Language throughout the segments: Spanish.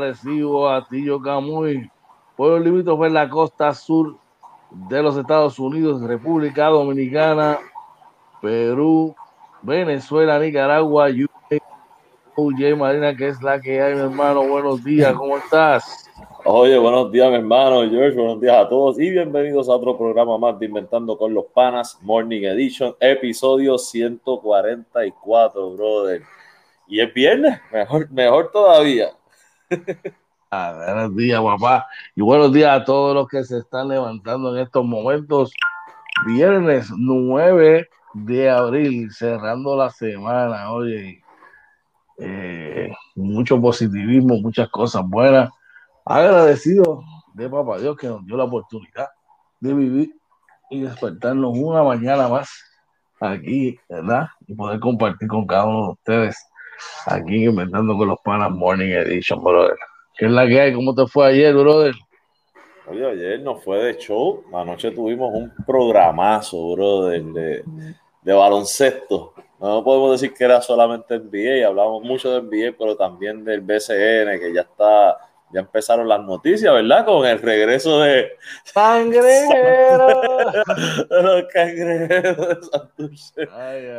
Recibo a Tillo Camuy, pueblo limítrofe en la costa sur de los Estados Unidos, República Dominicana, Perú, Venezuela, Nicaragua, UJ Marina, que es la que hay, mi hermano. Buenos días, ¿cómo estás? Oye, buenos días, mi hermano George. Buenos días a todos y bienvenidos a otro programa más de Inventando con los Panas, Morning Edition, episodio 144, brother. Y es viernes, mejor, mejor todavía. Ah, buenos días, papá. Y buenos días a todos los que se están levantando en estos momentos. Viernes 9 de abril, cerrando la semana. Oye, eh, mucho positivismo, muchas cosas buenas. Agradecido de Papá Dios que nos dio la oportunidad de vivir y despertarnos una mañana más aquí, ¿verdad? Y poder compartir con cada uno de ustedes aquí inventando con los panas Morning Edition, brother. ¿Qué es la que hay? ¿Cómo te fue ayer, brother? Oye, ayer nos fue de show. Anoche tuvimos un programazo, brother, de, de baloncesto. No podemos decir que era solamente NBA, hablamos mucho de NBA, pero también del BCN, que ya está ya empezaron las noticias, ¿verdad? Con el regreso de ¡Cangrejero! de los cangrejeros de Santurce.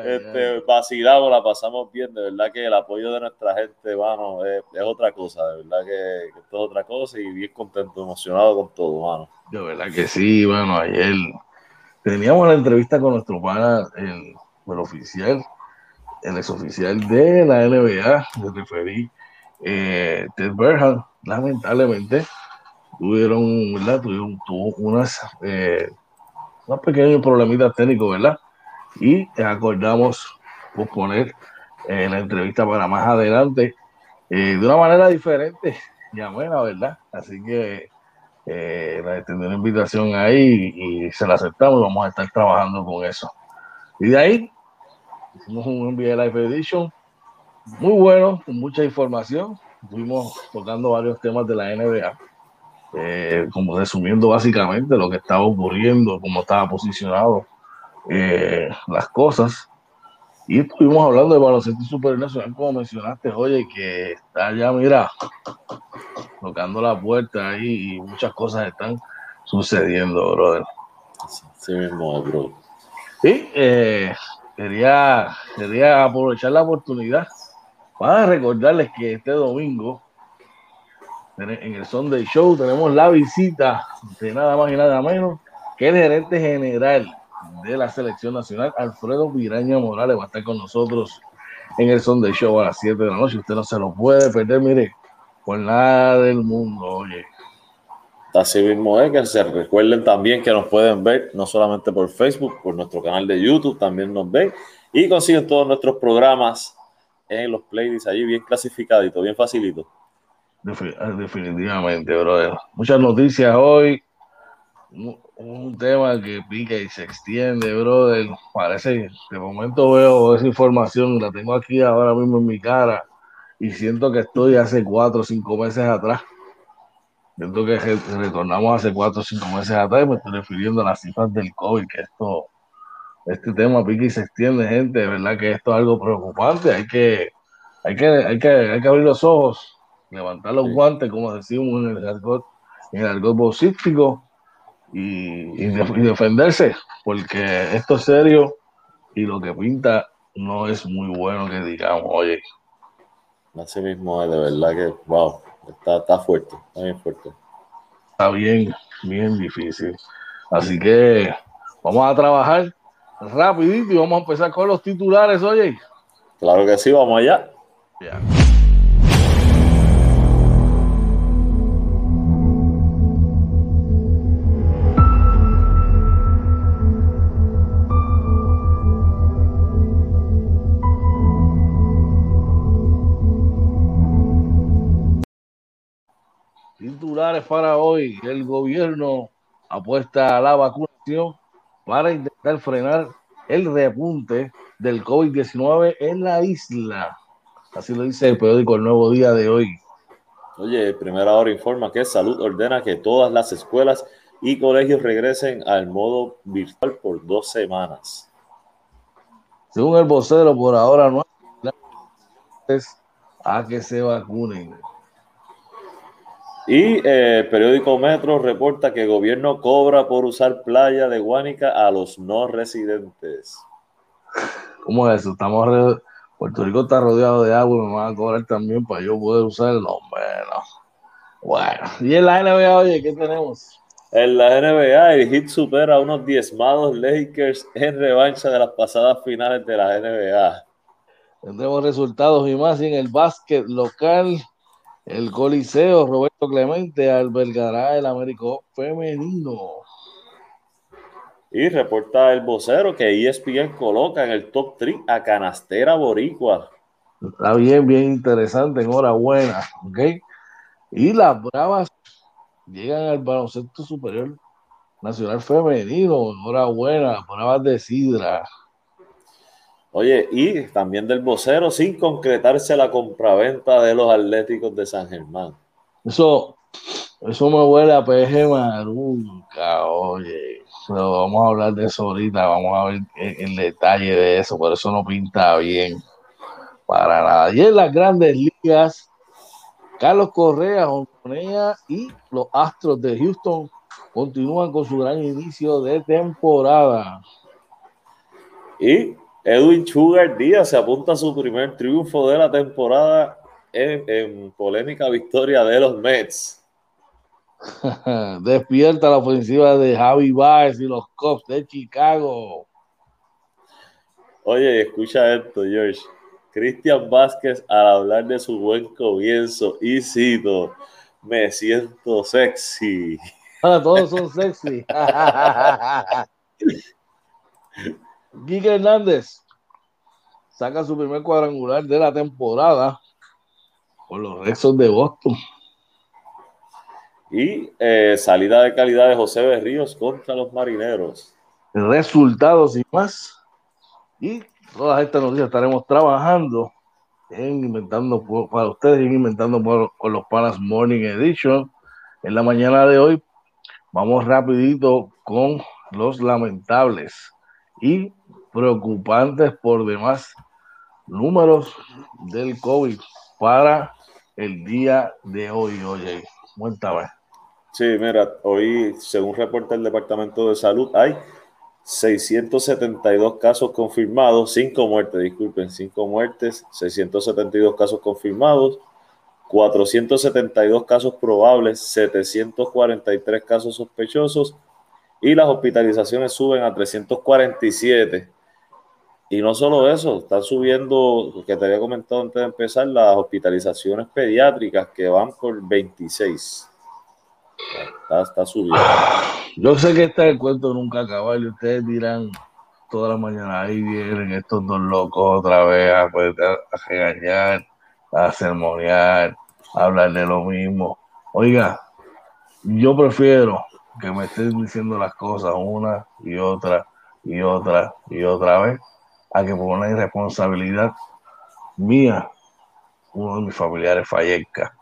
Este, vacilamos, la pasamos bien, de verdad que el apoyo de nuestra gente, mano, es, otra cosa, de verdad que, esto es otra cosa y bien contento, emocionado con todo, mano. De verdad que sí, bueno, ayer teníamos la entrevista con nuestro pana, el, el oficial, el exoficial de la NBA, me referí, eh, Ted Berhan, lamentablemente tuvieron, ¿verdad? Tuvieron, tuvo unas, eh, pequeños problemitas técnicos, ¿verdad? Y acordamos posponer eh, la entrevista para más adelante eh, de una manera diferente, ya buena, ¿verdad? Así que eh, una invitación ahí y se la aceptamos y vamos a estar trabajando con eso. Y de ahí hicimos un NBA Live Edition muy bueno, con mucha información fuimos tocando varios temas de la NBA, eh, como resumiendo básicamente lo que estaba ocurriendo, cómo estaba posicionado eh, las cosas. Y estuvimos hablando de baloncesto supernacional, como mencionaste, oye, que está ya, mira, tocando la puerta ahí y muchas cosas están sucediendo, brother. Sí mismo, bro. Y eh, quería, quería aprovechar la oportunidad para recordarles que este domingo en el Sunday Show tenemos la visita de nada más y nada menos que el gerente general de la selección nacional, Alfredo Viraña Morales, va a estar con nosotros en el Sunday Show a las 7 de la noche. Usted no se lo puede perder, mire, por nada del mundo, oye. Así mismo es, que se recuerden también que nos pueden ver no solamente por Facebook, por nuestro canal de YouTube, también nos ven y consiguen todos nuestros programas en los playlists ahí bien clasificadito, bien facilito. Definitivamente, brother. Muchas noticias hoy. Un, tema que pica y se extiende, brother. Parece de momento veo esa información, la tengo aquí ahora mismo en mi cara y siento que estoy hace cuatro o cinco meses atrás. Siento que retornamos hace cuatro o cinco meses atrás y me estoy refiriendo a las cifras del COVID, que esto este tema pique y se extiende, gente. De verdad que esto es algo preocupante. Hay que, hay que, hay que, hay que abrir los ojos, levantar los guantes, como decimos en el argot, en el argot boxístico, y, y, defenderse, porque esto es serio y lo que pinta no es muy bueno que digamos, oye. Así mismo de verdad que, wow, está, está fuerte, está bien fuerte. Está bien, bien difícil. Así que vamos a trabajar rapidito y vamos a empezar con los titulares, oye. Claro que sí, vamos allá. Titulares para hoy. El gobierno apuesta a la vacunación para intentar frenar el repunte del COVID-19 en la isla. Así lo dice el periódico El Nuevo Día de hoy. Oye, primera hora informa que Salud ordena que todas las escuelas y colegios regresen al modo virtual por dos semanas. Según el vocero, por ahora no hay a que se vacunen. Y eh, el periódico Metro reporta que el gobierno cobra por usar playa de Guánica a los no residentes. ¿Cómo es eso? Estamos Puerto Rico está rodeado de agua y me van a cobrar también para yo poder usar el nombre. Bueno, y en la NBA, oye, ¿qué tenemos? En la NBA, el Heat supera a unos diezmados Lakers en revancha de las pasadas finales de la NBA. Tendremos resultados y más en el básquet local. El Coliseo Roberto Clemente albergará el Américo femenino. Y reporta el vocero que ESPN coloca en el top 3 a Canastera Boricua. Está bien, bien interesante. Enhorabuena. ¿ok? Y las Bravas llegan al baloncesto superior nacional femenino. Enhorabuena, las Bravas de Sidra. Oye, y también del vocero, sin concretarse la compraventa de los Atléticos de San Germán. Eso, eso me huele a PG Maruca, oye. Pero vamos a hablar de eso ahorita, vamos a ver el, detalle de eso, por eso no pinta bien para nada. Y en las grandes ligas, Carlos Correa, Honconea y los Astros de Houston continúan con su gran inicio de temporada. Y Edwin Sugar Díaz se apunta a su primer triunfo de la temporada en, polémica victoria de los Mets. Despierta la ofensiva de Javi Baez y los Cubs de Chicago. Oye, escucha esto, George. Cristian Vázquez, al hablar de su buen comienzo, y cito, me siento sexy. Todos son sexy. Guille Hernández saca su primer cuadrangular de la temporada con los Rexos de Boston. Y eh, salida de calidad de José Berríos contra los marineros. Resultados y más. Y todas estas noticias estaremos trabajando en inventando para ustedes en inventando con los panas Morning Edition. En la mañana de hoy vamos rapidito con los lamentables y preocupantes por demás números del COVID para el día de hoy. Oye, cuéntame. Sí, mira, hoy, según reporta el Departamento de Salud, hay 672 casos confirmados, 5 muertes, disculpen, 5 muertes, 672 casos confirmados, 472 casos probables, 743 casos sospechosos y las hospitalizaciones suben a 347. Y no solo eso, están subiendo, que te había comentado antes de empezar, las hospitalizaciones pediátricas que van por 26. Está, subiendo. Yo sé que este cuento nunca acaba y ustedes dirán toda la mañana, ahí vienen estos dos locos otra vez a, pues, a regañar, a sermonear, a hablar de lo mismo. Oiga, yo prefiero que me estén diciendo las cosas una y otra y otra y otra vez a que por una irresponsabilidad mía uno de mis familiares fallezca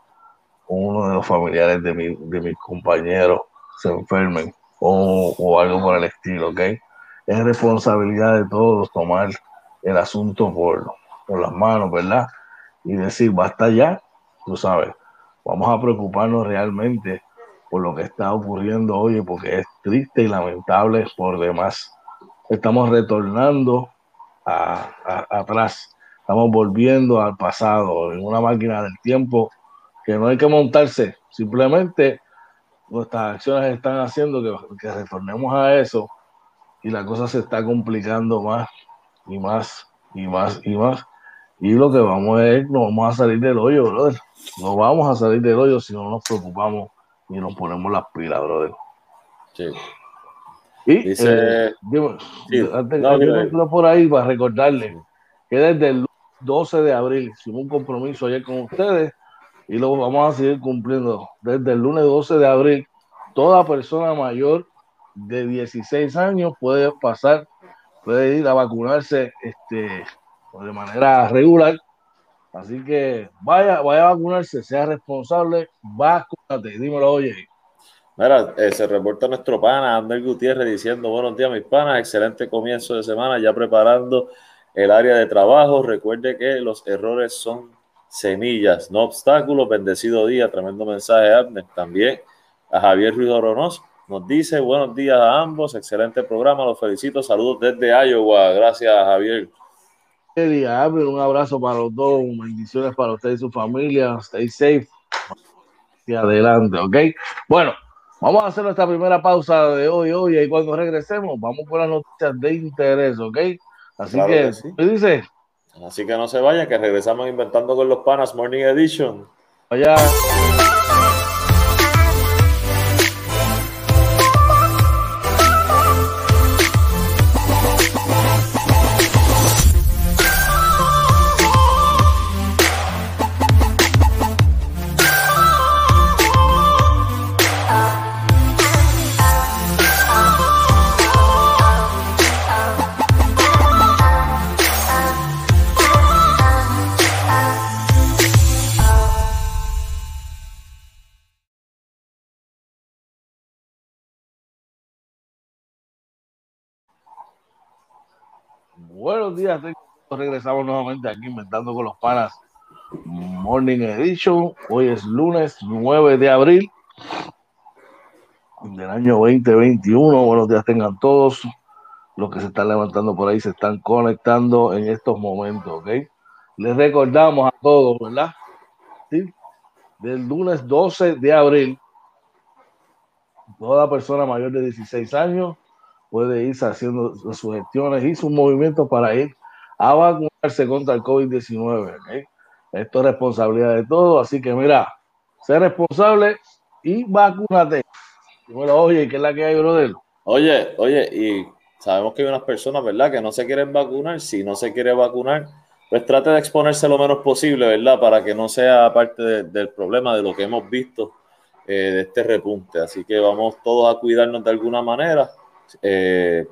uno de los familiares de, mi, de mis compañeros se enfermen o, algo por el estilo, ¿ok? Es responsabilidad de todos tomar el asunto por, por las manos, ¿verdad? Y decir, basta ya, tú sabes, vamos a preocuparnos realmente por lo que está ocurriendo hoy, porque es triste y lamentable por demás. Estamos retornando atrás, estamos volviendo al pasado en una máquina del tiempo que no hay que montarse, simplemente nuestras acciones están haciendo que, que retornemos a eso y la cosa se está complicando más y más y más y más. Y lo que vamos a es, no vamos a salir del hoyo, brother. No vamos a salir del hoyo si no nos preocupamos y nos ponemos las pilas, brother. Sí. Y Dice, eh, antes, por ahí para recordarles que desde el 12 de abril hicimos un compromiso ayer con ustedes y lo vamos a seguir cumpliendo. Desde el lunes 12 de abril, toda persona mayor de 16 años puede pasar, puede ir a vacunarse este, de manera regular. Así que vaya, vaya a vacunarse, sea responsable, vacúnate. Dímelo, oye. Mira, eh, se reporta nuestro pana Ander Gutiérrez diciendo buenos días mis panas, excelente comienzo de semana, ya preparando el área de trabajo. Recuerde que los errores son semillas, no obstáculos. Bendecido día, tremendo mensaje, Abner. También a Javier Ruiz Oronoz nos dice buenos días a ambos, excelente programa, los felicito, saludos desde Iowa. Gracias, Javier. Un abrazo para los dos, bendiciones para usted y su familia. Stay safe. Y adelante, ¿ok? Bueno, vamos a hacer nuestra primera pausa de hoy, hoy, y cuando regresemos, vamos por las noticias de interés, ¿ok? Así que, ¿qué dice? Así que no se vayan, que regresamos inventando con los panas Morning Edition. Allá. Buenos días, regresamos nuevamente aquí inventando con los panas Morning Edition. Hoy es lunes 9 de abril del año 2021. Buenos días tengan todos. Los que se están levantando por ahí se están conectando en estos momentos, ¿ok? Les recordamos a todos, ¿verdad? ¿Sí? Del lunes 12 de abril, toda persona mayor de 16 años puede irse haciendo sus gestiones y sus movimientos para ir a vacunarse contra el COVID-19. Esto es responsabilidad de todos, así que mira, sé responsable y vacúnate. Bueno, oye, ¿qué es la que hay, brother? Oye, oye, y sabemos que hay unas personas, ¿verdad?, que no se quieren vacunar. Si no se quiere vacunar, pues trate de exponerse lo menos posible, ¿verdad?, para que no sea parte del problema de lo que hemos visto eh, de este repunte. Así que vamos todos a cuidarnos de alguna manera eh,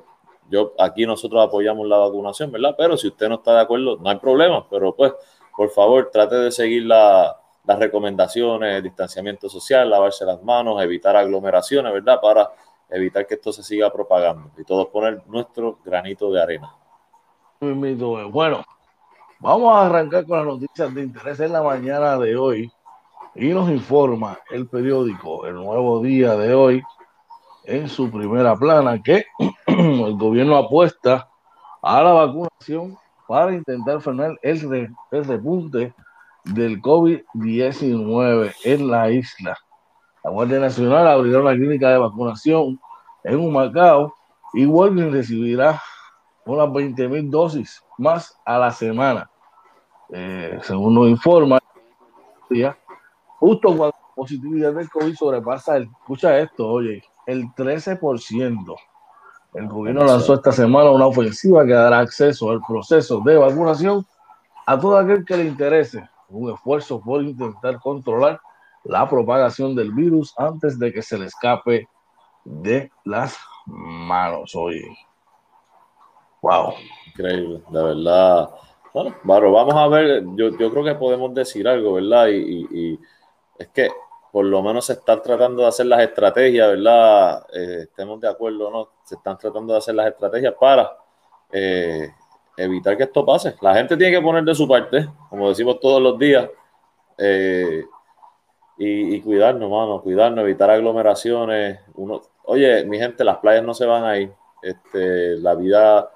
yo aquí nosotros apoyamos la vacunación, ¿verdad? Pero si usted no está de acuerdo, no hay problema, pero pues, por favor, trate de seguir las recomendaciones, distanciamiento social, lavarse las manos, evitar aglomeraciones, ¿verdad? Para evitar que esto se siga propagando y todos poner nuestro granito de arena. Bueno, vamos a arrancar con las noticias de interés en la mañana de hoy y nos informa el periódico El Nuevo Día de hoy en su primera plana que el gobierno apuesta a la vacunación para intentar frenar el, repunte del COVID-19 en la isla. La Guardia Nacional abrirá una clínica de vacunación en Humacao y Walgreens recibirá unas 20 mil dosis más a la semana. Eh, según nos informa, justo cuando la positividad del COVID sobrepasa el, escucha esto, oye, el 13%. El gobierno lanzó esta semana una ofensiva que dará acceso al proceso de vacunación a todo aquel que le interese. Un esfuerzo por intentar controlar la propagación del virus antes de que se le escape de las manos. Oye, wow. Increíble, de verdad. Bueno, vamos a ver. Yo, creo que podemos decir algo, ¿verdad? y es que por lo menos se están tratando de hacer las estrategias, ¿verdad? Eh, estemos de acuerdo, ¿no? Se están tratando de hacer las estrategias para eh, evitar que esto pase. La gente tiene que poner de su parte, como decimos todos los días, eh, y, cuidarnos, mano, cuidarnos, evitar aglomeraciones. Uno, oye, mi gente, las playas no se van a ir. Este, la vida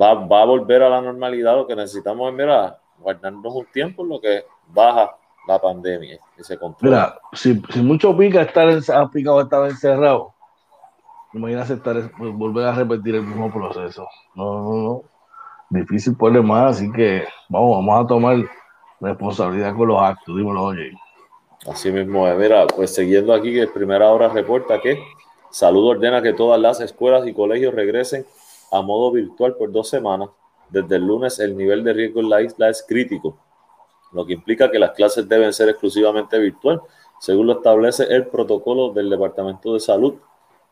va, va a volver a la normalidad. Lo que necesitamos es, mira, guardarnos un tiempo en lo que baja la pandemia que se Mira, si, si mucho pica estar en, ha picado estar encerrado, imagínate estar, pues, volver a repetir el mismo proceso. No, no, no. Difícil ponerle más, así que vamos, vamos a tomar responsabilidad con los actos. Dímelo, oye. Así mismo Mira, pues siguiendo aquí, que Primera Hora reporta que Salud ordena que todas las escuelas y colegios regresen a modo virtual por dos semanas. Desde el lunes el nivel de riesgo en la isla es crítico lo que implica que las clases deben ser exclusivamente virtual, según lo establece el protocolo del Departamento de Salud.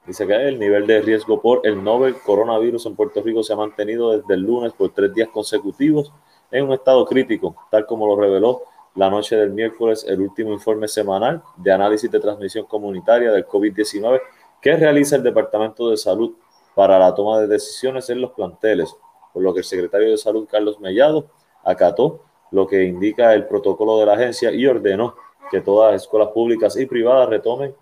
Dice que el nivel de riesgo por el novel coronavirus en Puerto Rico se ha mantenido desde el lunes por tres días consecutivos en un estado crítico, tal como lo reveló la noche del miércoles el último informe semanal de análisis de transmisión comunitaria del COVID-19 que realiza el Departamento de Salud para la toma de decisiones en los planteles. por lo que el secretario de Salud, Carlos Mellado, acató lo que indica el protocolo de la agencia y ordenó que todas las escuelas públicas y privadas retomen,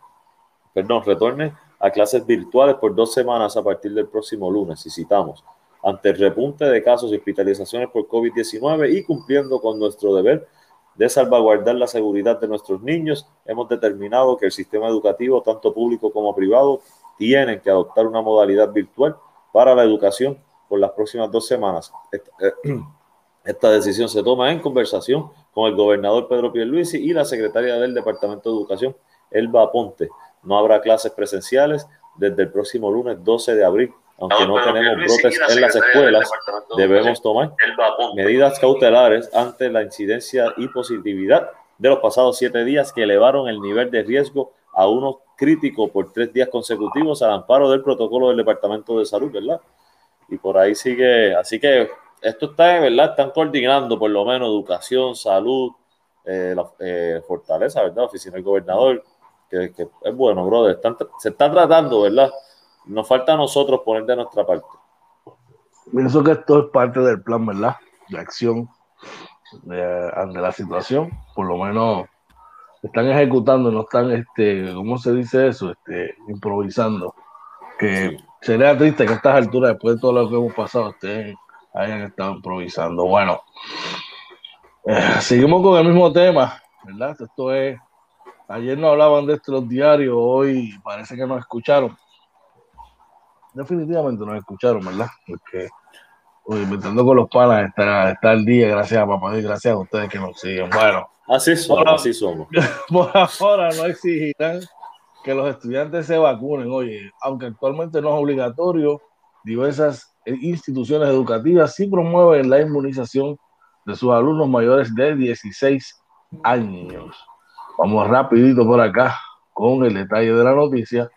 perdón, retornen a clases virtuales por dos semanas a partir del próximo lunes, y citamos, ante el repunte de casos y hospitalizaciones por COVID-19 y cumpliendo con nuestro deber de salvaguardar la seguridad de nuestros niños, hemos determinado que el sistema educativo, tanto público como privado, tienen que adoptar una modalidad virtual para la educación por las próximas dos semanas. Esta, decisión se toma en conversación con el gobernador Pedro Pierluisi y la secretaria del Departamento de Educación, Elba Aponte. No habrá clases presenciales desde el próximo lunes 12 de abril aunque no, tenemos brotes en las escuelas, debemos tomar medidas cautelares ante la incidencia y positividad de los pasados siete días que elevaron el nivel de riesgo a uno crítico por tres días consecutivos al amparo del protocolo del Departamento de Salud, ¿verdad? Y por ahí sigue, así que esto está, ¿verdad? Están coordinando por lo menos educación, salud, eh, eh, fortaleza, ¿verdad? Oficina del gobernador, que, es bueno, brother. se está tratando, ¿verdad? Nos falta a nosotros poner de nuestra parte. Pienso que esto es parte del plan, ¿verdad? De acción ante la situación. Por lo menos están ejecutando, no están, este, ¿cómo se dice eso? Este, improvisando. Que sería triste que a estas alturas, después de todo lo que hemos pasado, ustedes hayan estado improvisando. Bueno, eh, seguimos con el mismo tema, ¿verdad? Esto es, ayer no hablaban de esto los diarios, hoy parece que nos escucharon definitivamente nos escucharon, ¿verdad? Porque hoy inventando con los panas está, está el día, gracias a papá y gracias a ustedes que nos siguen. Bueno, así somos, así somos. Por ahora no exigirán que los estudiantes se vacunen. Oye, aunque actualmente no es obligatorio, diversas instituciones educativas sí promueven la inmunización de sus alumnos mayores de 16 años. Vamos rapidito por acá con el detalle de la noticia.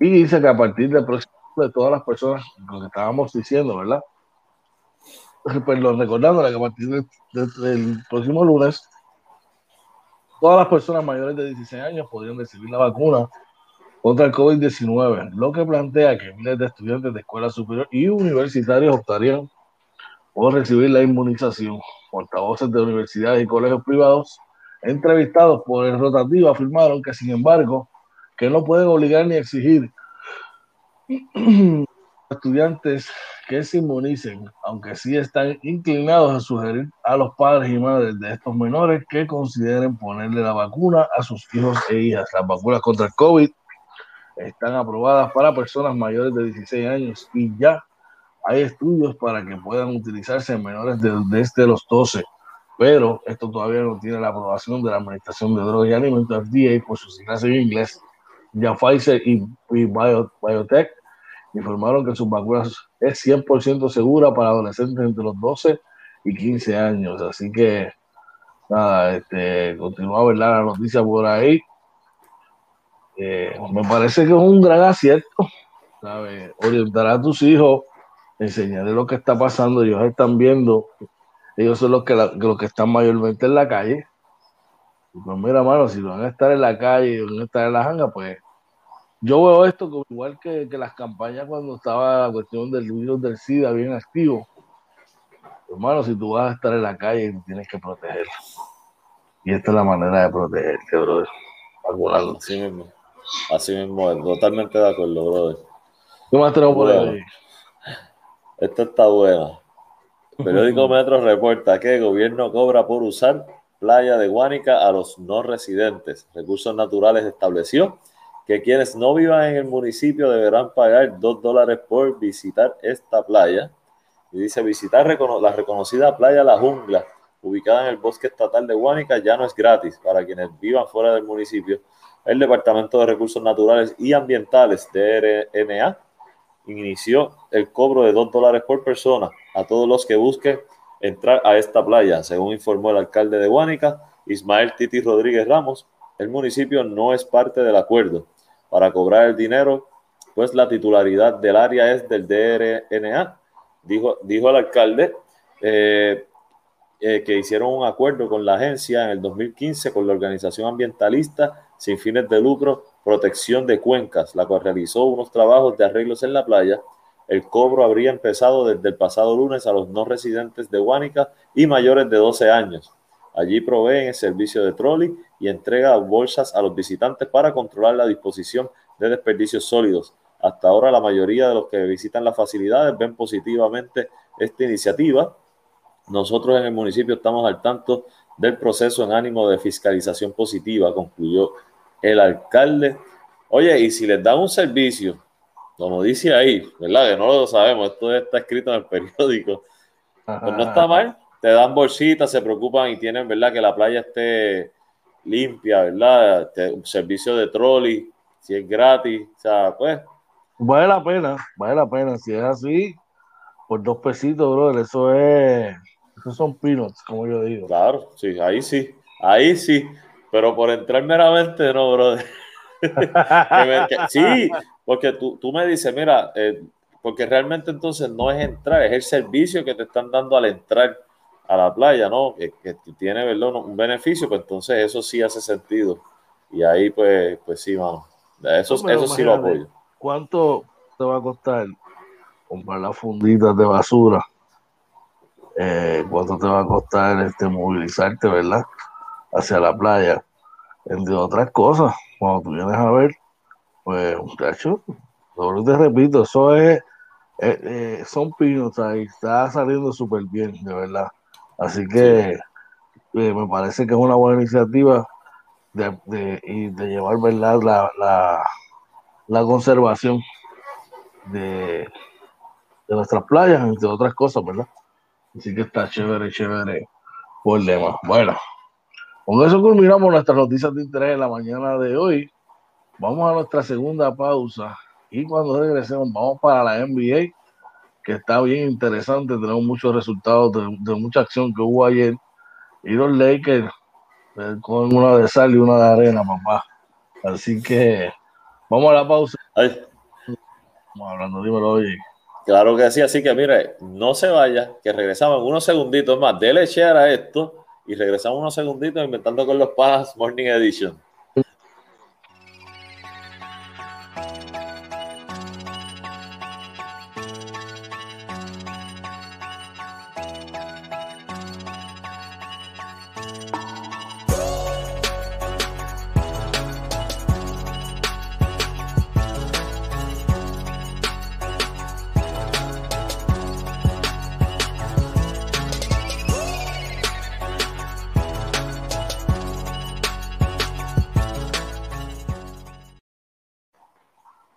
Y dice que a partir del próximo de todas las personas, lo que estábamos diciendo, ¿verdad? Pues lo recordándole que a partir del próximo lunes, todas las personas mayores de 16 años podrían recibir la vacuna contra el COVID-19, lo que plantea que miles de estudiantes de escuela superior y universitarios optarían por recibir la inmunización. Portavoces de universidades y colegios privados entrevistados por el rotativo afirmaron que, sin embargo, que no pueden obligar ni exigir estudiantes que se inmunicen, aunque sí están inclinados a sugerir a los padres y madres de estos menores que consideren ponerle la vacuna a sus hijos e hijas. Las vacunas contra el COVID están aprobadas para personas mayores de 16 años y ya hay estudios para que puedan utilizarse en menores desde los 12, pero esto todavía no tiene la aprobación de la Administración de Drogas y Alimentos FDA por su siglas en inglés ya Pfizer y, Biotech informaron que sus vacunas es 100% segura para adolescentes entre los 12 y 15 años. Así que, nada, este, continúa a ver la noticia por ahí. Eh, me parece que es un gran acierto, ¿sabes? Orientar a tus hijos, enseñarles lo que está pasando, ellos están viendo, ellos son los que, los que están mayormente en la calle. Pues mira, mano, si van a estar en la calle, van a estar en la janga, pues yo veo esto como igual que, las campañas cuando estaba la cuestión del virus del SIDA bien activo. Hermano, si tú vas a estar en la calle, tienes que proteger. Y esta es la manera de protegerte, brother. Así mismo. Así mismo, totalmente de acuerdo, brother. ¿Qué más tenemos por ahí? Esta está buena. Periódico Metro reporta que el gobierno cobra por usar playa de Guánica a los no residentes. Recursos Naturales estableció que quienes no vivan en el municipio deberán pagar dos dólares por visitar esta playa. Y dice, visitar la reconocida playa La Jungla, ubicada en el bosque estatal de Huánica, ya no es gratis para quienes vivan fuera del municipio. El Departamento de Recursos Naturales y Ambientales, DRNA, inició el cobro de dos dólares por persona a todos los que busquen entrar a esta playa, según informó el alcalde de Huánica, Ismael Titi Rodríguez Ramos. El municipio no es parte del acuerdo para cobrar el dinero, pues la titularidad del área es del DRNA, dijo, dijo el alcalde. Eh, eh, que hicieron un acuerdo con la agencia en el 2015 con la organización ambientalista sin fines de lucro Protección de Cuencas, la cual realizó unos trabajos de arreglos en la playa. El cobro habría empezado desde el pasado lunes a los no residentes de Huánica y mayores de 12 años. Allí proveen el servicio de trolley y entrega bolsas a los visitantes para controlar la disposición de desperdicios sólidos. Hasta ahora la mayoría de los que visitan las facilidades ven positivamente esta iniciativa. Nosotros en el municipio estamos al tanto del proceso en ánimo de fiscalización positiva, concluyó el alcalde. Oye, y si les dan un servicio, como dice ahí, ¿verdad? Que no lo sabemos, esto está escrito en el periódico, pues no está mal, te dan bolsitas, se preocupan y tienen, ¿verdad? Que la playa esté limpia, ¿verdad? Un servicio de trolley, si es gratis, o sea, pues. Vale la pena, vale la pena, si es así, por dos pesitos, brother, eso es, esos son peanuts, como yo digo. Claro, sí, ahí sí, ahí sí, pero por entrar meramente, no, brother. sí, porque tú, tú, me dices, mira, eh, porque realmente entonces no es entrar, es el servicio que te están dando al entrar a la playa, ¿no? Que, que tiene, ¿verdad? Un beneficio, pues entonces eso sí hace sentido. Y ahí, pues, pues sí, vamos. Eso, eso sí lo apoyo. ¿Cuánto te va a costar comprar las funditas de basura? Eh, ¿Cuánto te va a costar este, movilizarte, verdad? Hacia la playa. Entre otras cosas, cuando tú vienes a ver, pues, muchachos, lo te repito, eso es, eh, eh, son pinos, ahí está saliendo súper bien, de verdad. Así que me parece que es una buena iniciativa de, de, llevar ¿verdad? La, la, la conservación de, de, nuestras playas, entre otras cosas, ¿verdad? Así que está chévere, chévere por demás. Bueno, con eso culminamos nuestras noticias de interés en la mañana de hoy. Vamos a nuestra segunda pausa y cuando regresemos vamos para la NBA, que está bien interesante. Tenemos muchos resultados de, mucha acción que hubo ayer. Y los Lakers eh, con una de sal y una de arena, papá. Así que vamos a la pausa. Vamos hablando, dímelo, oye. Claro que sí, así que mire, no se vaya, que regresamos en unos segunditos más. Dele share a esto y regresamos unos segunditos inventando con los panas Morning Edition.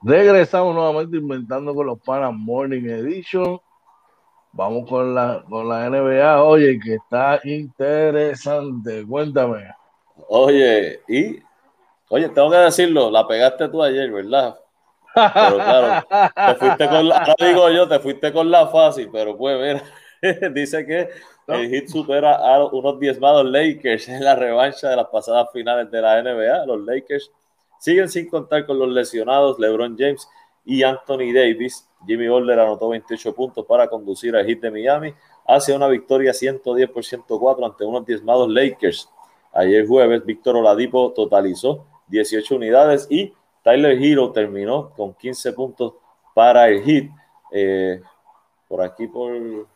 Regresamos nuevamente inventando con los panas Morning Edition. Vamos con la, con la NBA, oye, que está interesante. Cuéntame. Oye, y oye, tengo que decirlo, la pegaste tú ayer, ¿verdad? Pero claro, te fuiste con la, digo yo, te fuiste con la fácil, pero pues mira, dice que el hit supera a unos diezmados Lakers en la revancha de las pasadas finales de la NBA. Los Lakers Siguen sin contar con los lesionados LeBron James y Anthony Davis. Jimmy Butler anotó 28 puntos para conducir al Heat de Miami hacia una victoria 110 por 104 ante unos diezmados Lakers. Ayer jueves, Víctor Oladipo totalizó 18 unidades y Tyler Hero terminó con 15 puntos para el Heat. Eh, por aquí, por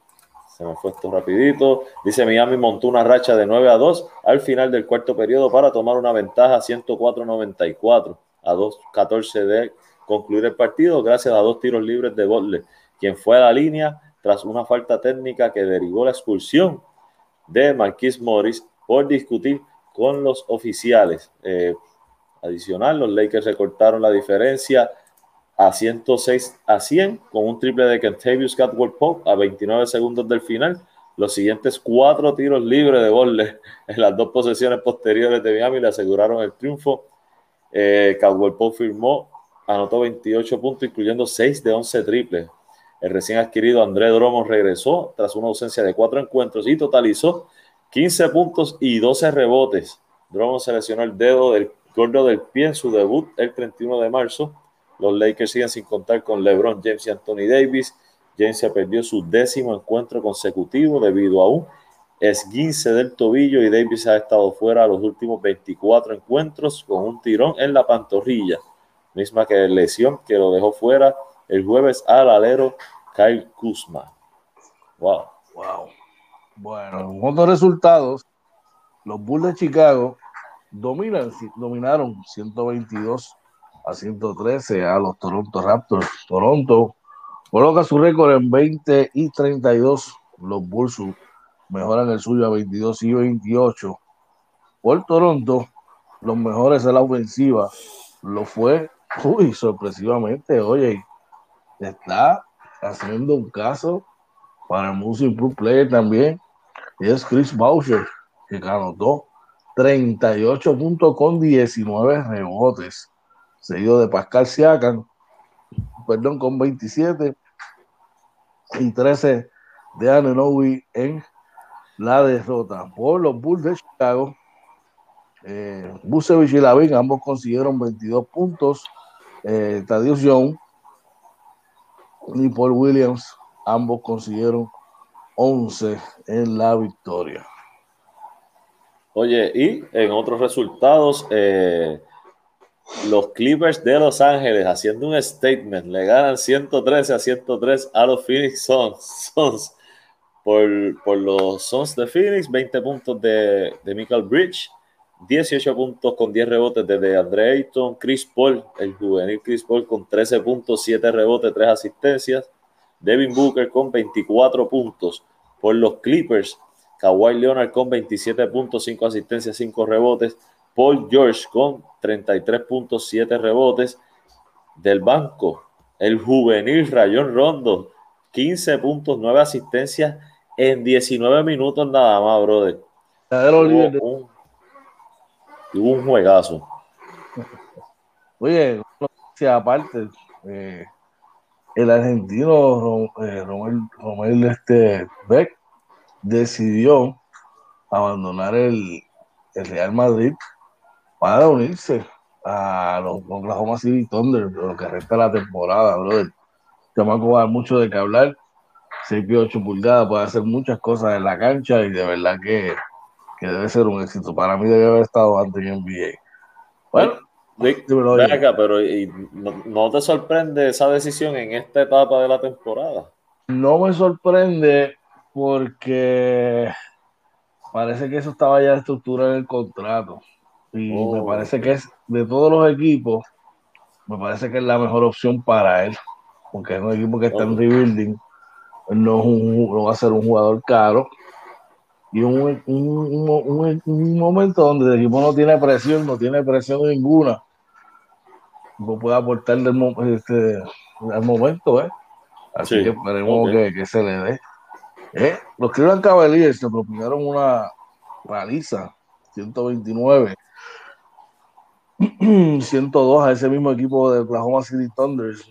se me fue esto rapidito. Dice Miami montó una racha de 9 a 2 al final del cuarto periodo para tomar una ventaja 104-94 a 2-14 de concluir el partido gracias a dos tiros libres de Butler, quien fue a la línea tras una falta técnica que derivó la expulsión de Marquis Morris por discutir con los oficiales. Eh, adicional, los Lakers recortaron la diferencia a 106 a 100 con un triple de Kentavious Catwell Pope a 29 segundos del final. Los siguientes cuatro tiros libres de Bolle en las dos posesiones posteriores de Miami le aseguraron el triunfo. Eh, Catwell Pope firmó, anotó 28 puntos, incluyendo 6 de 11 triples. El recién adquirido André Dromo regresó tras una ausencia de cuatro encuentros y totalizó 15 puntos y 12 rebotes. Dromo seleccionó el dedo del gordo del pie en su debut el 31 de marzo los Lakers siguen sin contar con LeBron James y Anthony Davis. James se perdió su décimo encuentro consecutivo debido a un esguince del tobillo y Davis ha estado fuera los últimos 24 encuentros con un tirón en la pantorrilla, misma que lesión que lo dejó fuera el jueves al alero Kyle Kuzma. Wow. Wow. Bueno, en otros resultados, los Bulls de Chicago dominan, dominaron 122 a 113 a los Toronto Raptors. Toronto coloca su récord en 20 y 32. Los Bulls mejoran el suyo a 22 y 28. Por Toronto, los mejores de la ofensiva lo fue, uy, sorpresivamente, oye, está haciendo un caso para el Music Pro Player también. Y es Chris Boucher, que anotó 38 puntos con 19 rebotes, seguido de Pascal Siakam, perdón, con 27 y 13 de Ananobi en la derrota por los Bulls de Chicago. Eh, Busevich y Lavin ambos consiguieron 22 puntos. Eh, Tadius Young y Paul Williams ambos consiguieron 11 en la victoria. Oye, y en otros resultados, eh, los Clippers de Los Ángeles haciendo un statement, le ganan 113 a 103 a los Phoenix Suns. por, los Suns de Phoenix, 20 puntos de, Michael Bridge, 18 puntos con 10 rebotes de Andre Ayton, Chris Paul, el juvenil Chris Paul con 13 puntos, 7 rebotes, 3 asistencias, Devin Booker con 24 puntos por los Clippers, Kawhi Leonard con 27 puntos, 5 asistencias, 5 rebotes. Paul George con 33 puntos, 7 rebotes. Del banco, el juvenil Rayón Rondo, 15 puntos, 9 asistencias en 19 minutos nada más, brother. Hubo un, un juegazo. Oye, aparte, eh, el argentino eh, Romel, este, Beck decidió abandonar el, Real Madrid para unirse a los Oklahoma City Thunder, lo que resta la temporada, brother. Chamaco va mucho de qué hablar. 6 pies 8 pulgadas, puede hacer muchas cosas en la cancha y de verdad que, debe ser un éxito. Para mí debe haber estado antes en NBA. Bueno, pero no, te sorprende esa decisión en esta etapa de la temporada? No me sorprende porque parece que eso estaba ya estructurado en el contrato. Y me oh, parece que es de todos los equipos, me parece que es la mejor opción para él. Porque es un equipo que está en rebuilding. No, no va a ser un jugador caro. Y un, un, momento donde el equipo no tiene presión, no tiene presión ninguna. No puede aportar este, al momento, ¿eh? Así que esperemos que, que se le dé. ¿Eh? Los Cleveland Cavaliers se propusieron una paliza, 129, 102 a ese mismo equipo de Oklahoma City Thunders.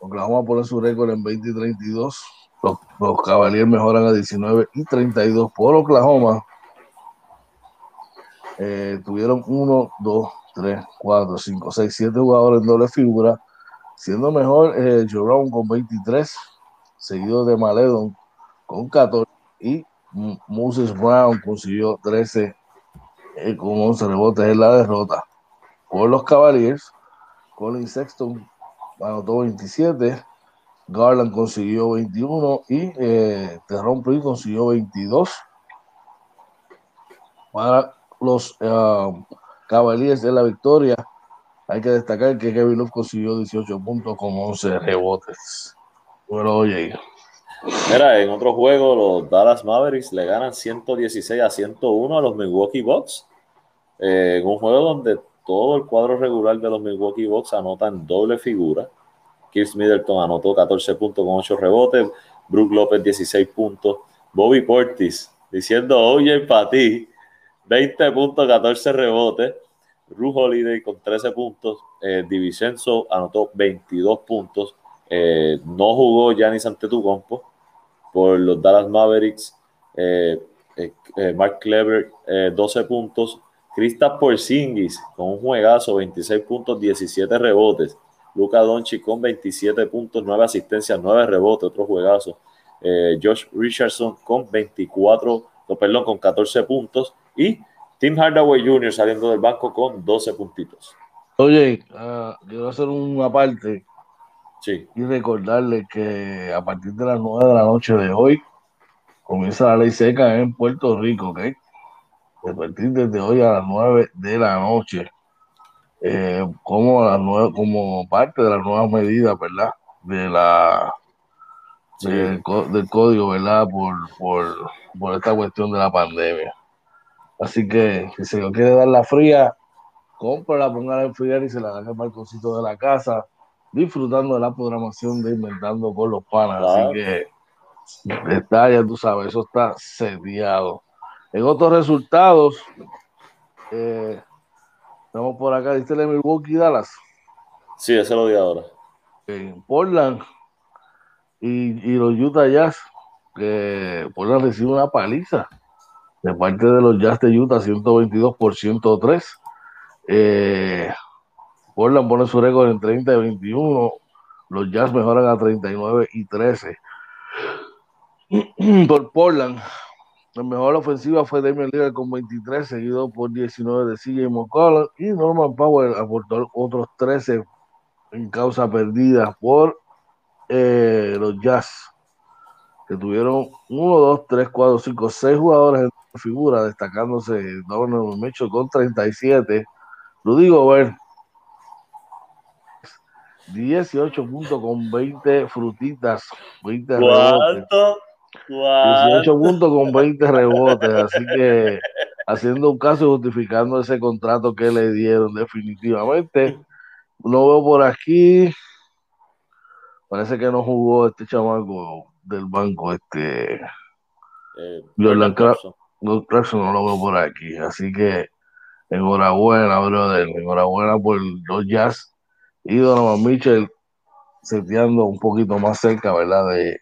Oklahoma pone su récord en 20 y 32. Los, Cavaliers mejoran a 19 y 32 por Oklahoma. Eh, tuvieron 1, 2, 3, 4, 5, 6, 7 jugadores en doble figura, siendo mejor eh, Jerome con 23, seguido de Maledon con 14 y Moses Brown consiguió 13 eh, con 11 rebotes en la derrota. Por los Cavaliers, Colin Sexton anotó 27, Garland consiguió 21 y eh, Terron consiguió 22. Para los uh, Cavaliers de la victoria, hay que destacar que Kevin Love consiguió 18 puntos con 11 rebotes. Bueno, oye. Mira, en otro juego, los Dallas Mavericks le ganan 116 a 101 a los Milwaukee Bucks. Eh, en un juego donde todo el cuadro regular de los Milwaukee Bucks anota en doble figura. Chris Middleton anotó 14 puntos con 8 rebotes. Brook López 16 puntos. Bobby Portis diciendo, oye, para ti, 20 puntos, 14 rebotes. Ru Holiday con 13 puntos. Eh, anotó 22 puntos. Eh, no jugó Giannis Antetokounmpo por los Dallas Mavericks. Eh, eh, Mark Clever, 12 puntos. Krista Porzingis con un juegazo, 26 puntos, 17 rebotes. Luca Doncic con 27 puntos, 9 asistencias, 9 rebotes, otro juegazo. Josh Richardson con 24, perdón, con 14 puntos. Y Tim Hardaway Jr. saliendo del banco con 12 puntitos. Oye, uh, quiero hacer una parte Sí. Y recordarles que a partir de las 9 de la noche de hoy comienza la ley seca en Puerto Rico, ¿ok? A partir desde hoy a las 9 de la noche, eh, como, las como parte de las nuevas medidas, ¿verdad? De la Sí. del, del código, ¿verdad? Por, por, por esta cuestión de la pandemia. Así que si se lo quiere dar la fría, cómprala, póngala en friar y se la da al balconcito de la casa, disfrutando de la programación de Inventando con los Panas. Claro. Así que está, ya tú sabes, eso está sediado. En otros resultados, eh, estamos por acá, ¿viste el de Milwaukee Dallas? Sí, ese lo di ahora. en Portland y, y los Utah Jazz, que Portland recibe una paliza de parte de los Jazz de Utah, 122 por 103. Eh, Portland pone su récord en 30 y 21. Los Jazz mejoran a 39 y 13. Por Portland, la mejor ofensiva fue Damian Lillard con 23, seguido por 19 de CJ McCollum y Norman Powell aportó otros 13 en causa perdida por eh, los Jazz, que tuvieron 1, 2, 3, 4, 5, 6 jugadores en figura, destacándose Donovan Mitchell con 37, Rudy Gobert 18 puntos con 20 frutitas, 20 rebotes. ¿Cuánto? 18 ¿Cuánto? puntos con 20 rebotes, así que haciendo un caso y justificando ese contrato que le dieron definitivamente. Lo veo por aquí. Parece que no jugó este chamaco del banco, este Eh, Jordan Clarkson. no, Clarkson no lo veo por aquí. Así que enhorabuena, brother. Enhorabuena por los Jazz y Donovan Mitchell seteando un poquito más cerca, ¿verdad? De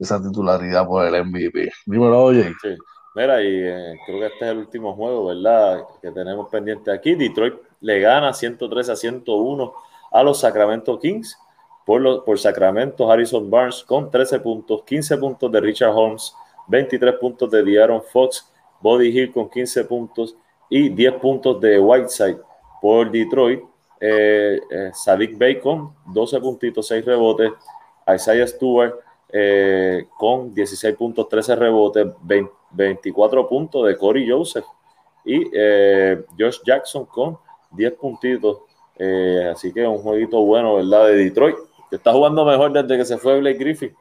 esa titularidad por el MVP. Dímelo, oye. Sí. Mira, y eh, creo que este es el último juego, ¿verdad? Que tenemos pendiente aquí. Detroit le gana 103 a 101 a los Sacramento Kings. Por, los, por Sacramento, Harrison Barnes con 13 puntos, 15 puntos de Richard Holmes, 23 puntos de De'Aaron Fox, Body Hill con 15 puntos y 10 puntos de Whiteside. Por Detroit, eh, eh, Sadiq Bacon, 12 puntitos, 6 rebotes. Isaiah Stewart eh, con 16 puntos, 13 rebotes, 20 24 puntos de Corey Joseph y eh, Josh Jackson con 10 puntitos. Eh, así que un jueguito bueno, ¿verdad? De Detroit, que está jugando mejor desde que se fue Blake Griffin.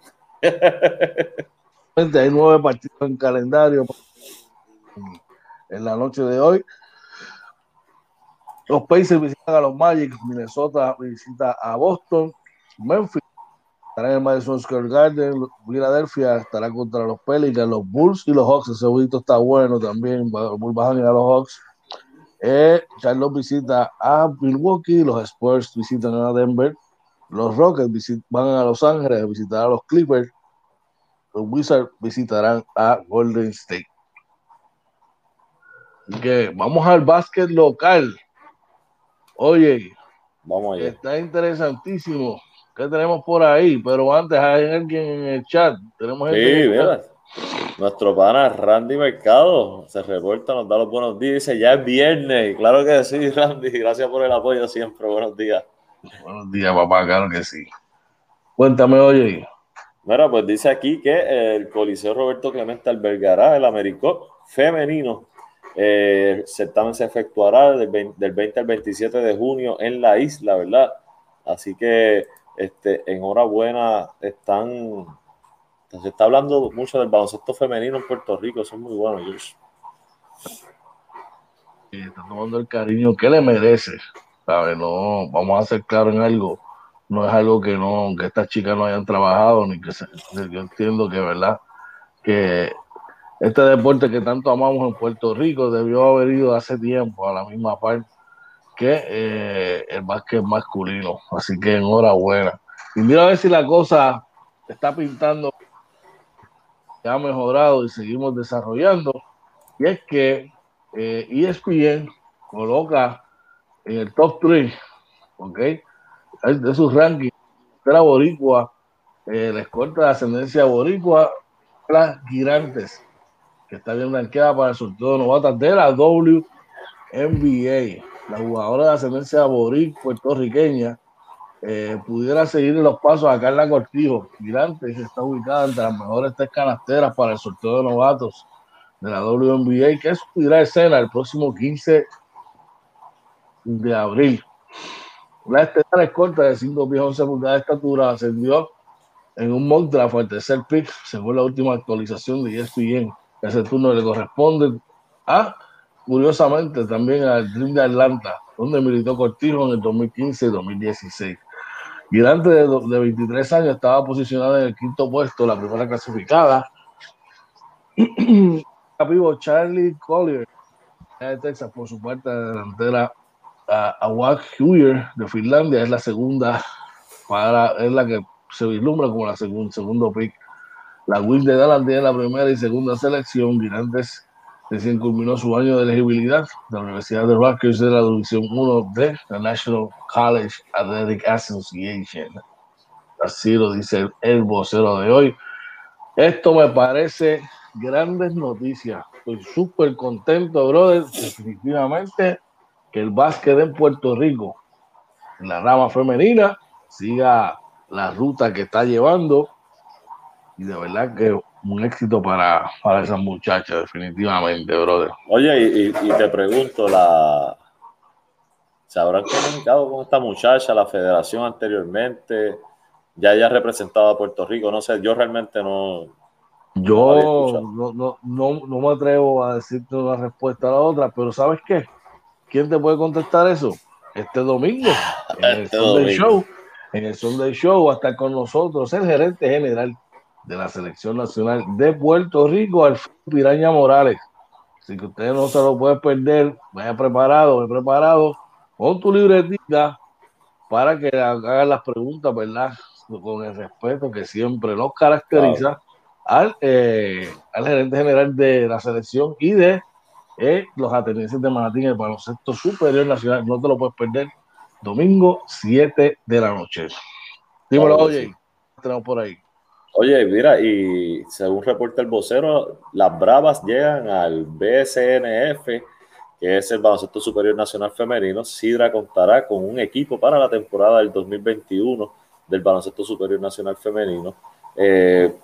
Hay nueve partidos en calendario en la noche de hoy. Los Pacers visitan a los Magic, Minnesota visita a Boston, Memphis estará en el Madison Square Garden, Philadelphia estará contra los Pelicans, los Bulls y los Hawks. Ese jueguito está bueno también. Los Bulls bajan a los Hawks. Eh, Charlotte visita a Milwaukee, los Spurs visitan a Denver, los Rockets visit van a Los Ángeles a visitar a los Clippers, los Wizards visitarán a Golden State. Que vamos al básquet local. Oye, Vamos allá. está interesantísimo. ¿Qué tenemos por ahí? Pero antes hay alguien en el chat. Tenemos Sí, el mira. Nuestro pana Randy Mercado se reporta, nos da los buenos días. Dice, ya es viernes. Y Claro que sí, Randy. Gracias por el apoyo siempre. Buenos días. Buenos días, papá, claro que sí. Cuéntame, oye. Mira, pues dice aquí que el Coliseo Roberto Clemente albergará el Americó femenino. Eh, el certamen se efectuará del 20, del 20 al 27 de junio en la isla, ¿verdad? Así que este, enhorabuena, están. Se está hablando mucho del baloncesto femenino en Puerto Rico, eso es muy bueno, Josh. Está tomando el cariño que le merece. ¿sabes? No, vamos a ser claros en algo. No es algo que no, que estas chicas no hayan trabajado, ni que se, yo entiendo que, ¿verdad? Que este deporte que tanto amamos en Puerto Rico debió haber ido hace tiempo a la misma parte que eh, el básquet masculino. Así que enhorabuena. Y mira a ver si la cosa está pintando, que ha mejorado y seguimos desarrollando. Y es que eh, ESPN coloca en el top 3, ¿ok? De sus rankings, la boricua, eh, la escolta de ascendencia boricua, las gigantes, que está bien ranqueada para el sorteo de novatas de la WNBA. La jugadora de ascendencia boricua puertorriqueña eh, pudiera seguir los pasos a Carla Cortijo, Girantes, que está ubicada entre las mejores tres canasteras para el sorteo de novatos de la WNBA, que subirá escena el próximo 15 de abril. La estelar escolta de 5 pies 11 pulgadas de estatura ascendió en un mock draft al tercer pick, según la última actualización de ESPN. Ese turno le corresponde a, curiosamente, también al Dream de Atlanta, donde militó Cortijo en el 2015 y 2016. Y de, de 23 años estaba posicionada en el quinto puesto, la primera clasificada. Capivo Charlie Collier de Texas, por su parte delantera a, a Wack de Finlandia, es la segunda para, es la que se vislumbra como la segundo, segundo pick. La Will de Dallas tiene la primera y segunda selección. Girantes recién culminó su año de elegibilidad de la Universidad de Rutgers de la División 1 de la National College Athletic Association. Así lo dice el vocero de hoy. Esto me parece grandes noticias. Estoy súper contento, brother. Definitivamente que el básquet en Puerto Rico, en la rama femenina, siga la ruta que está llevando. Y de verdad que un éxito para, para esas muchachas, definitivamente, brother. Oye, y, y, te pregunto, la ¿se habrán comunicado con esta muchacha, la federación anteriormente? Ya ella representaba a Puerto Rico, no sé, yo realmente no. Yo no, no, no, no me atrevo a decirte una respuesta a la otra, pero ¿sabes qué? ¿Quién te puede contestar eso? Este domingo, en este el Sunday Show. En el Sunday Show va a estar con nosotros el gerente general de la Selección Nacional de Puerto Rico, Alfredo Piraña Morales. Así que usted no se lo puede perder. Vaya preparado, vaya preparado con tu libretita para que hagan las preguntas, ¿verdad? Con el respeto que siempre nos caracteriza al, eh, al gerente general de la selección y de eh, los atenienses de Manatín, el baloncesto superior nacional. No te lo puedes perder. Domingo 7 de la noche. Dímelo, oye, tenemos por ahí. Oye, mira, y según reporta el vocero, las Bravas llegan al BSNF, que es el Baloncesto Superior Nacional Femenino. Sidra contará con un equipo para la temporada del 2021 del Baloncesto Superior Nacional Femenino. Eh,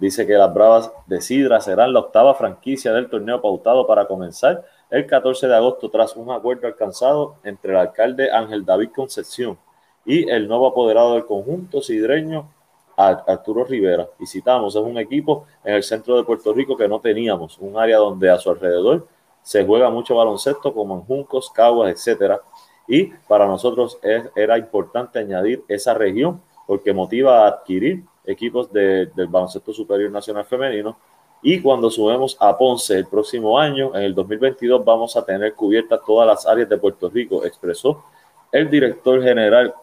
dice que las Bravas de Sidra serán la octava franquicia del torneo pautado para comenzar el 14 de agosto tras un acuerdo alcanzado entre el alcalde Ángel David Concepción y el nuevo apoderado del conjunto sidreño Arturo Rivera. Y citamos, es un equipo en el centro de Puerto Rico que no teníamos, un área donde a su alrededor se juega mucho baloncesto, como en Juncos, Caguas, etcétera. Y para nosotros era importante añadir esa región porque motiva a adquirir equipos del baloncesto superior nacional femenino. Y cuando subemos a Ponce el próximo año, en el 2022, vamos a tener cubiertas todas las áreas de Puerto Rico, expresó el director general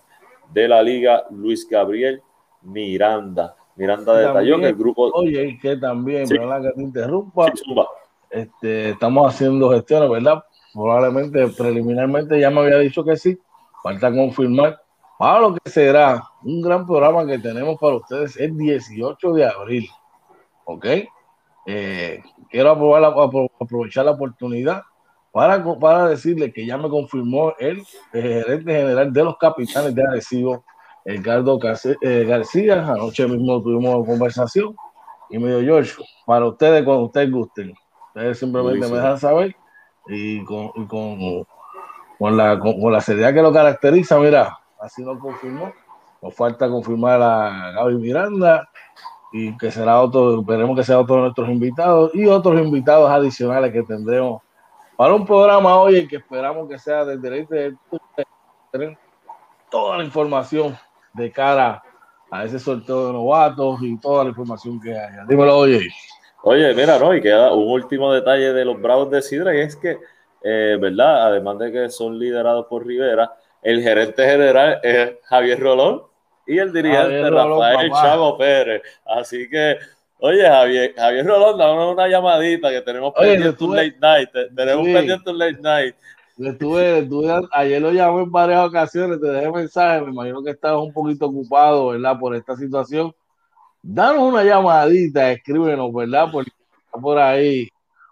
de la liga, Luis Gabriel Miranda. Miranda detalló que el grupo. Oye, que también, sí. que te interrumpa. este, estamos haciendo gestiones, ¿verdad? Probablemente, preliminarmente ya me había dicho que sí. Falta confirmar. Para lo que será un gran programa que tenemos para ustedes el 18 de abril. ¿Ok? Eh, quiero aprovechar la oportunidad para, para decirle que ya me confirmó el, el gerente general de los capitanes de Arecibo, Edgardo eh, García. Anoche mismo tuvimos una conversación y me dijo, George, para ustedes, cuando ustedes gusten, ustedes simplemente me dejan saber y con, y con, con la, con, la seriedad que lo caracteriza, mira, así lo confirmó. Nos falta confirmar a Gaby Miranda y que será otro, esperemos que sea otro de nuestros invitados y otros invitados adicionales que tendremos para un programa hoy que esperamos que sea del derecho de tener toda la información de cara a ese sorteo de novatos y toda la información que haya. Dímelo, oye. Oye, mira, no, y queda un último detalle de los Bravos de Sidra, y es que, eh, ¿verdad? Además de que son liderados por Rivera, el gerente general es Javier Rolón y el dirigente Rafael Chavo Pérez. Así que, oye, Javier, Javier Rolón, dame una llamadita que tenemos pendiente un late night. Tenemos pendiente un late night Estuve, ayer lo llamé en varias ocasiones, te dejé mensaje, me imagino que estabas un poquito ocupado, ¿verdad? Por esta situación. Danos una llamadita, escríbenos, ¿verdad? Por, por ahí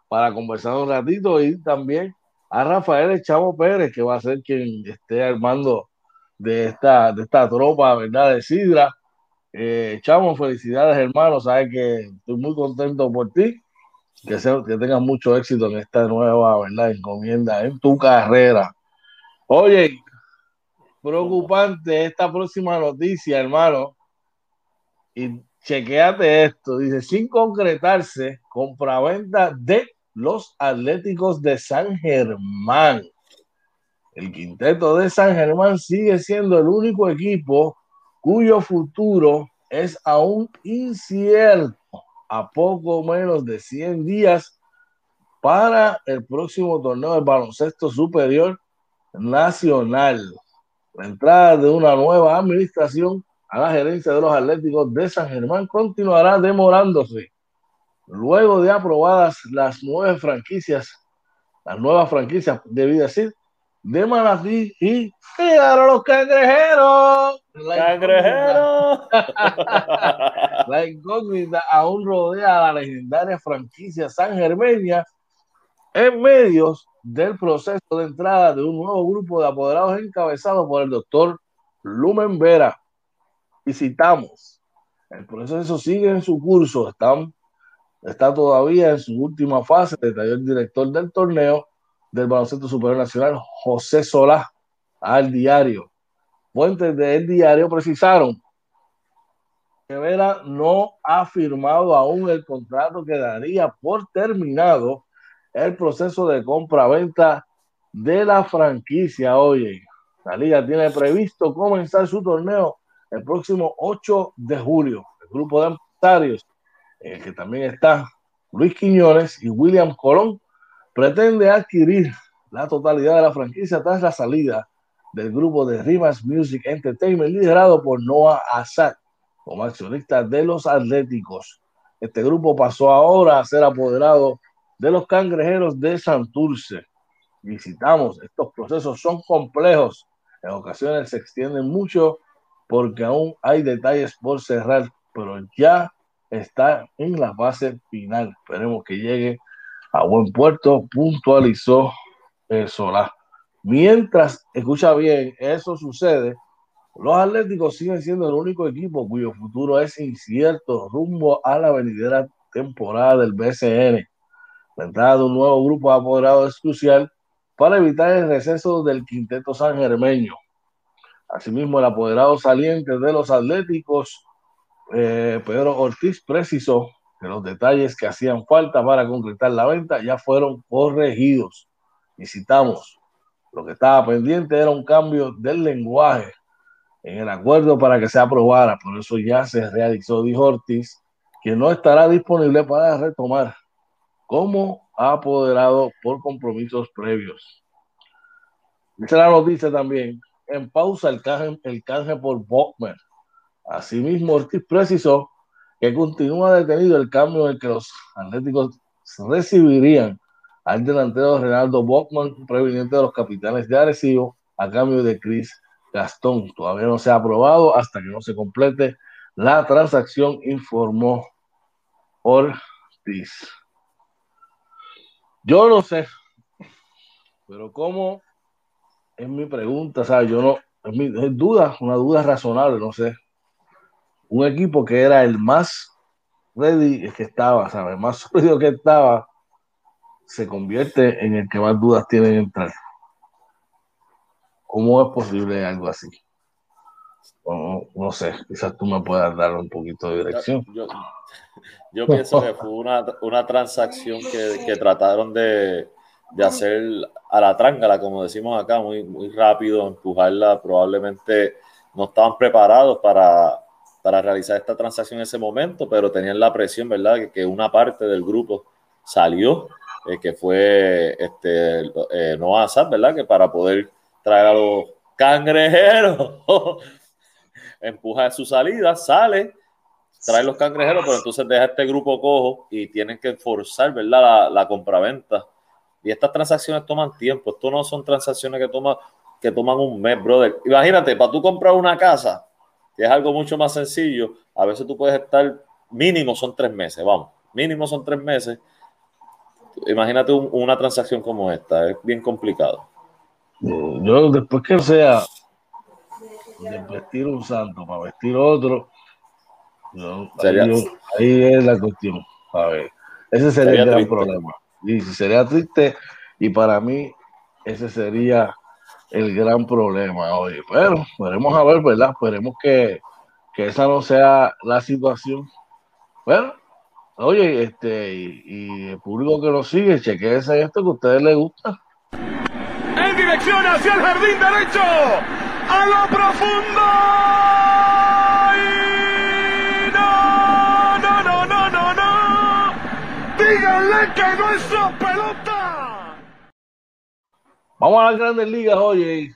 para conversar un ratito y también a Rafael Chavo Pérez, que va a ser quien esté armando de esta, de esta tropa, ¿verdad? De Sidra. Eh, Chamo, felicidades, hermano. Sabes que estoy muy contento por ti. Que, que tengas mucho éxito en esta nueva, ¿verdad? Encomienda en tu carrera. Oye, preocupante esta próxima noticia, hermano. Y chequeate esto. Dice, sin concretarse, compraventa de los Atléticos de San Germán. El quinteto de San Germán sigue siendo el único equipo cuyo futuro es aún incierto a poco menos de 100 días para el próximo torneo de baloncesto superior nacional. La entrada de una nueva administración a la gerencia de los Atléticos de San Germán continuará demorándose. Luego de aprobadas las nueve franquicias, las nuevas franquicias, debí decir, de Manatí y los cangrejeros. ¡Cangrejeros! la incógnita aún rodea a la legendaria franquicia San Germeña en medios del proceso de entrada de un nuevo grupo de apoderados encabezado por el doctor Lumen Vera. Visitamos. El proceso sigue en su curso. Están, está todavía en su última fase, detalló el director del torneo del Baloncesto Superior Nacional, José Solá, al diario. Fuentes del diario precisaron que Vera no ha firmado aún el contrato que daría por terminado el proceso de compra-venta de la franquicia. Oye, la liga tiene previsto comenzar su torneo el próximo 8 de julio. El grupo de empresarios, en el que también está Luis Quiñones y William Colón, pretende adquirir la totalidad de la franquicia tras la salida del grupo de Rivas Music Entertainment liderado por Noah Assad como accionista de los Atléticos. Este grupo pasó ahora a ser apoderado de los cangrejeros de Santurce. Visitamos, estos procesos son complejos, en ocasiones se extienden mucho porque aún hay detalles por cerrar, pero ya está en la fase final. Esperemos que llegue a buen puerto, puntualizó el Solá. Mientras, escucha bien, eso sucede, los Atléticos siguen siendo el único equipo cuyo futuro es incierto rumbo a la venidera temporada del BCN. La entrada de un nuevo grupo de apoderados es crucial para evitar el receso del quinteto san germeño. Asimismo, el apoderado saliente de los Atléticos, eh, Pedro Ortiz, precisó que los detalles que hacían falta para concretar la venta ya fueron corregidos. Y citamos, lo que estaba pendiente era un cambio del lenguaje en el acuerdo para que se aprobara, por eso ya se realizó, dijo Ortiz, que no estará disponible para retomar como apoderado por compromisos previos. Dice la noticia también, en pausa el canje, el canje por Bokmer. Asimismo, Ortiz precisó que continúa detenido el cambio en que los Atléticos recibirían al delantero Renaldo Bockman, proveniente de los capitanes de Arecibo, a cambio de Chris Gastón. Todavía no se ha aprobado hasta que no se complete la transacción, informó Ortiz. Yo no sé, pero cómo es mi pregunta, o yo no, es, mi, es duda, una duda razonable, no sé un equipo que era el más ready que estaba, ¿sabes? El más sólido que estaba, se convierte en el que más dudas tiene en entrar. ¿Cómo es posible algo así? No, sé, quizás tú me puedas dar un poquito de dirección. Yo, pienso que fue una, transacción que, trataron de, de, hacer a la trángala, como decimos acá, muy, muy rápido, empujarla. Probablemente no estaban preparados para, para realizar esta transacción en ese momento, pero tenían la presión, ¿verdad? Que, una parte del grupo salió, eh, que fue este, eh, Noah ¿verdad? Que para poder traer a los cangrejeros, empuja su salida, sale, trae los cangrejeros, pero entonces deja este grupo cojo y tienen que forzar, ¿verdad? La, la compraventa. Y estas transacciones toman tiempo, esto no son transacciones que, toma, que toman un mes, brother. Imagínate, para tú comprar una casa, que es algo mucho más sencillo, a veces tú puedes estar, mínimo son tres meses, vamos, mínimo son tres meses. Imagínate una transacción como esta, es bien complicado. Yo después que sea de vestir un santo para vestir otro, ahí, es la cuestión. A ver, ese sería, el gran problema. Y sería triste, y para mí, ese sería el gran problema. Oye, pero veremos a ver, ¿verdad? Esperemos que, que esa no sea la situación. Bueno, oye, este, y, el público que nos sigue, chequense esto que a ustedes les gusta. En dirección hacia el jardín derecho, a lo profundo. no, no, no, no, no, no. Díganle que no es pelota. Vamos a las grandes ligas, oye.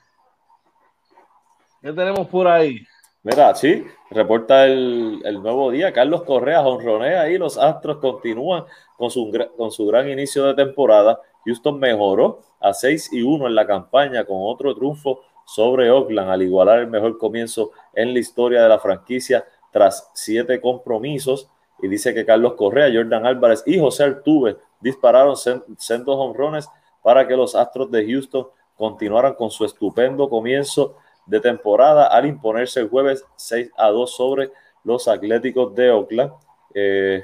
¿Qué tenemos por ahí? Mira, sí, reporta el, nuevo día. Carlos Correa, honronea y los Astros continúan con su, con su gran inicio de temporada. Houston mejoró a 6 y 1 en la campaña con otro triunfo sobre Oakland al igualar el mejor comienzo en la historia de la franquicia tras siete compromisos. Y dice que Carlos Correa, Jordan Álvarez y José Altuve dispararon sendos honrones para que los Astros de Houston continuaran con su estupendo comienzo de temporada al imponerse el jueves 6 a 2 sobre los Atléticos de Oakland. Eh,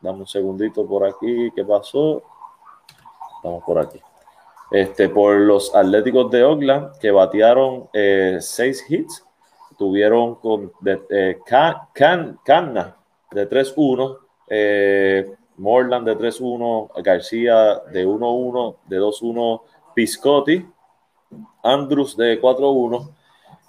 dame un segundito por aquí, ¿qué pasó? Estamos por aquí. Este, por los Atléticos de Oakland, que batearon eh, seis hits, tuvieron con de, eh, Can, Canna de 3-1, eh, Morland de 3-1, García de 1-1, de 2-1, Piscotti, Andrews de 4-1,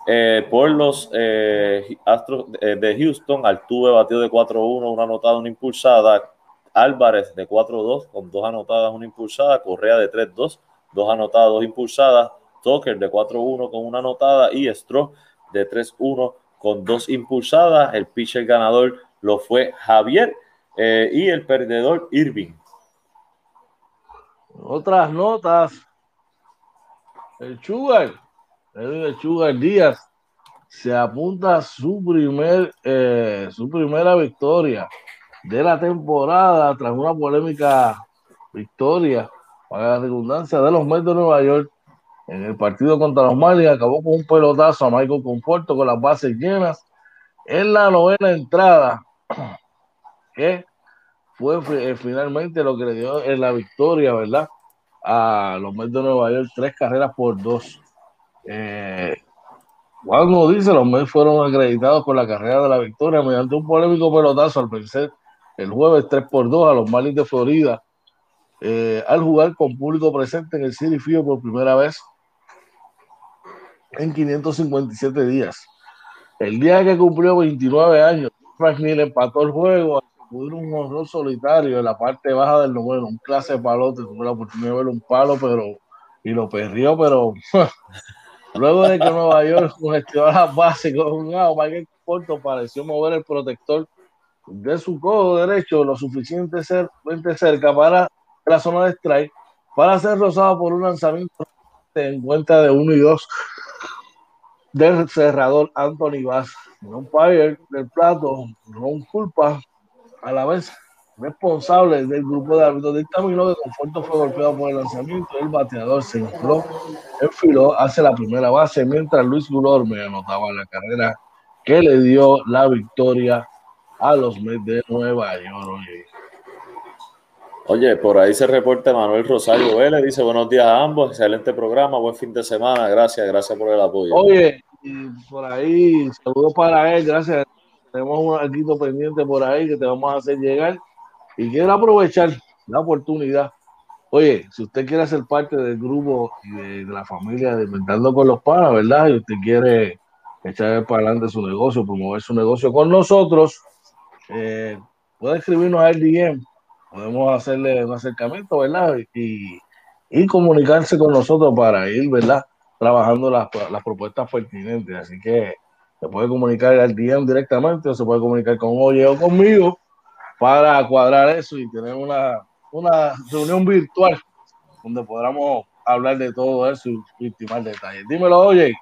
eh, por los eh, Astros de Houston, Altuve batió de 4-1, una anotada, una impulsada. Álvarez de 4-2 con dos anotadas, una impulsada. Correa de 3-2, dos anotadas, dos impulsadas. Tucker de 4-1 con una anotada y Stroh de 3-1 con dos impulsadas. El pitcher ganador lo fue Javier eh, y el perdedor Irving. Otras notas. El Sugar el Sugar Díaz se apunta a su, primer, eh, su primera victoria de la temporada tras una polémica victoria, para la redundancia, de los Mets de Nueva York en el partido contra los Marlins. Acabó con un pelotazo a Michael Conforto con las bases llenas en la novena entrada, que fue eh, finalmente lo que le dio en la victoria, ¿verdad? A los Mets de Nueva York, tres carreras por dos. Eh, Juan dice, los Mets fueron acreditados por la carrera de la victoria mediante un polémico pelotazo al vencer el jueves 3 por 2 a los Marlins de Florida eh, al jugar con público presente en el City Field por primera vez en 557 días. El día que cumplió 29 años, Frank Neal empató el juego pudo un horror solitario en la parte baja del noveno, un clase de palote, tuve la oportunidad de ver un palo, pero y lo perdió, pero Luego de que Nueva York gestionó las bases con un out, Michael Porto pareció mover el protector de su codo derecho lo suficientemente cerca para la zona de strike para ser rozado por un lanzamiento en cuenta de 1 y 2 del cerrador Anthony Bass. Un umpire del plato, Ron Culpa, a la vez responsable del grupo de árbitros dictaminó que Conforto fue golpeado por el lanzamiento. El bateador se infló, enfiló hacia la primera base, mientras Luis Gulorme anotaba la carrera que le dio la victoria a los Mets de Nueva York. Oye. por ahí se reporta Manuel Rosario Vélez, dice buenos días a ambos, excelente programa, buen fin de semana, gracias, gracias por el apoyo. Oye, por ahí, saludos para él, gracias. Tenemos un arquito pendiente por ahí que te vamos a hacer llegar. Y quiero aprovechar la oportunidad. Oye, si usted quiere ser parte del grupo y de, la familia de Inventando con los Panas, ¿verdad? Y usted quiere echar para adelante su negocio, promover su negocio con nosotros, eh, puede escribirnos al DM. Podemos hacerle un acercamiento, ¿verdad? Y, y comunicarse con nosotros para ir, ¿verdad? Trabajando las, las propuestas pertinentes. Así que se puede comunicar al DM directamente o se puede comunicar con Oye o conmigo para cuadrar eso y tener una, una reunión virtual donde podamos hablar de todo eso y ultimar detalles. Dímelo, oye.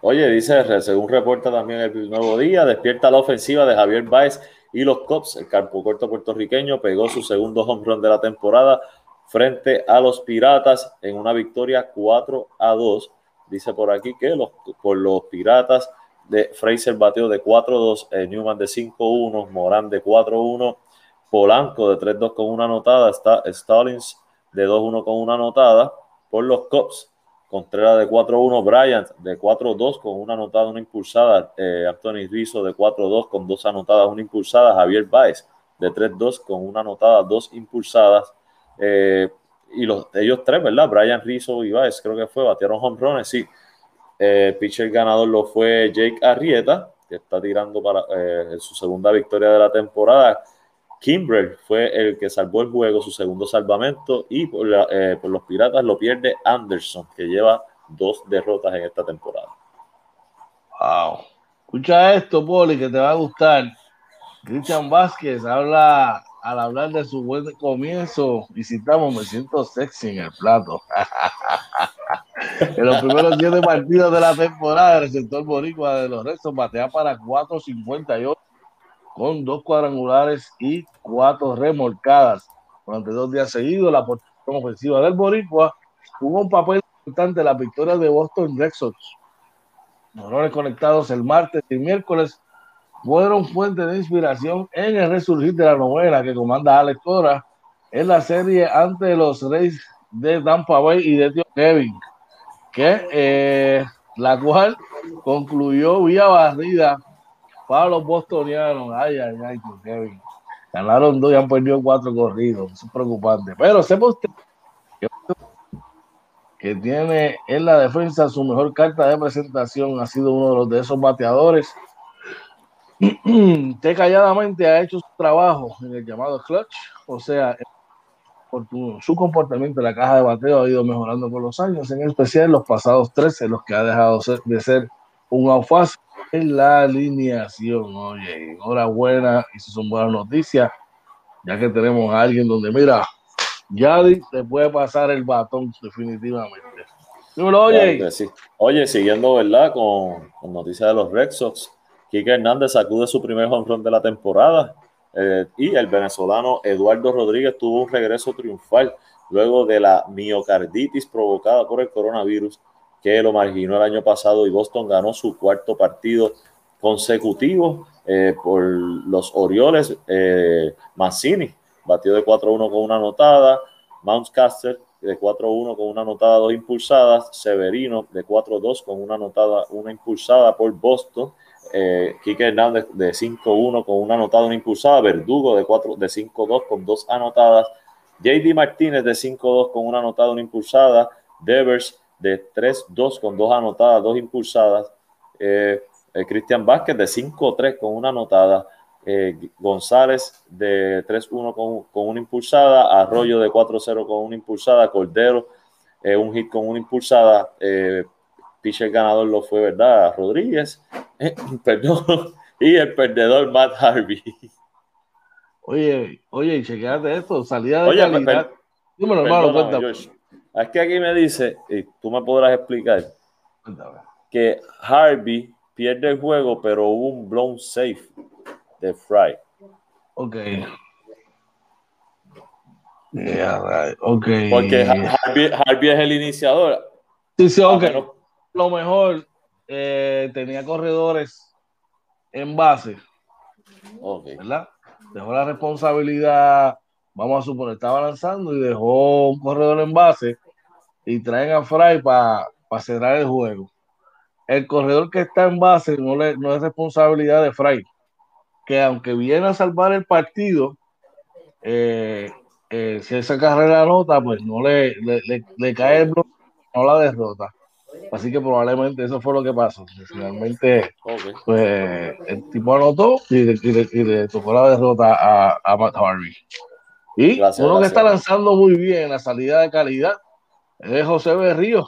Oye, dice, según reporta también el nuevo día, despierta la ofensiva de Javier Baez y los Cops. El campo corto puertorriqueño pegó su segundo home run de la temporada frente a los Piratas en una victoria 4 a 2. Dice por aquí que los, por los Piratas de Fraser batió de 4-2, eh, Newman de 5-1, Morán de 4-1, Polanco de 3-2 con una anotada, está Stallings de 2-1 con una anotada por los Cubs. Contreras de 4-1, Bryant de 4-2 con una anotada, una impulsada, eh, Anthony Rizzo de 4-2 con dos anotadas, una impulsada, Javier Baez de 3-2 con una anotada, dos impulsadas. Eh, y los, ellos tres, ¿verdad? Brian Rizzo y Baez, creo que fue, batieron home runs, sí. Eh, pitcher ganador lo fue Jake Arrieta, que está tirando para eh, su segunda victoria de la temporada. Kimbrell fue el que salvó el juego, su segundo salvamento, y por, eh, por, los Piratas lo pierde Anderson, que lleva dos derrotas en esta temporada. Wow. Escucha esto, Poli, que te va a gustar. Christian Vázquez habla al hablar de su buen comienzo y citamos, me siento sexy en el plato. en los primeros siete partidos de la temporada, el receptor boricua de los restos batea para 4.58 con dos cuadrangulares y cuatro remolcadas. Durante dos días seguidos, la posición ofensiva del boricua jugó un papel importante en la victoria de Boston Red Sox. Los conectados el martes y miércoles fueron fuente de inspiración en el resurgir de la novela que comanda Alex Cora en la serie ante los Reyes de Tampa Bay y de Kevin, que eh, la cual concluyó vía barrida para los bostonianos. Ay, ay, ay, Kevin. Ganaron dos y han perdido cuatro corridos. es preocupante. Pero sepa usted que tiene en la defensa su mejor carta de presentación. Ha sido uno de esos bateadores que calladamente ha hecho su trabajo en el llamado clutch, o sea, su comportamiento en la caja de bateo ha ido mejorando con los años, en especial los pasados 13, los que ha dejado de ser un outfast en la alineación. Oye, enhorabuena, y eso son buenas noticias, ya que tenemos a alguien donde, mira, Yadi te puede pasar el batón definitivamente. oye. oye, siguiendo, ¿verdad? Con, con noticias de los Red Sox Kike Hernández sacude su primer home de la temporada eh, y el venezolano Eduardo Rodríguez tuvo un regreso triunfal luego de la miocarditis provocada por el coronavirus que lo marginó el año pasado y Boston ganó su cuarto partido consecutivo eh, por los Orioles. Eh, batió de 4-1 con una anotada, Mountcaster de 4-1 con una anotada, dos impulsadas, Severino de 4-2 con una anotada, una impulsada por Boston eh, Hernández de 5-1 con una anotada, una impulsada, Verdugo de, 4, de 5-2 con dos anotadas, JD Martínez de 5-2 con una anotada, una impulsada, Devers de 3-2 con dos anotadas, dos impulsadas, eh, eh, Cristian Vázquez de 5-3 con una anotada, eh, González de 3-1 con, con, una impulsada, Arroyo de 4-0 con una impulsada, Cordero eh, un hit con una impulsada, eh, pitcher ganador lo fue, ¿verdad? Rodríguez, eh, perdón, y el perdedor Matt Harvey. Oye, oye, chequeate esto, salida de oye, calidad. Dímelo, hermano, Es que aquí me dice, y tú me podrás explicar, que Harvey pierde el juego, pero hubo un blown safe de Fry. Ok. Yeah, right. okay. Porque Harvey, Harvey, es el iniciador. Sí, sí, ok lo mejor eh, tenía corredores en base. ¿Verdad? Dejó la responsabilidad, vamos a suponer, estaba lanzando y dejó un corredor en base y traen a Fry para cerrar el juego. El corredor que está en base no, le, no es responsabilidad de Fry, que aunque viene a salvar el partido, eh, eh, si esa carrera nota, pues no le, le, cae el bloque, no la derrota. Así que probablemente eso fue lo que pasó. Finalmente, pues el tipo anotó y le, tocó la derrota a, Matt Harvey. Y uno que está lanzando muy bien la salida de calidad es José Berrío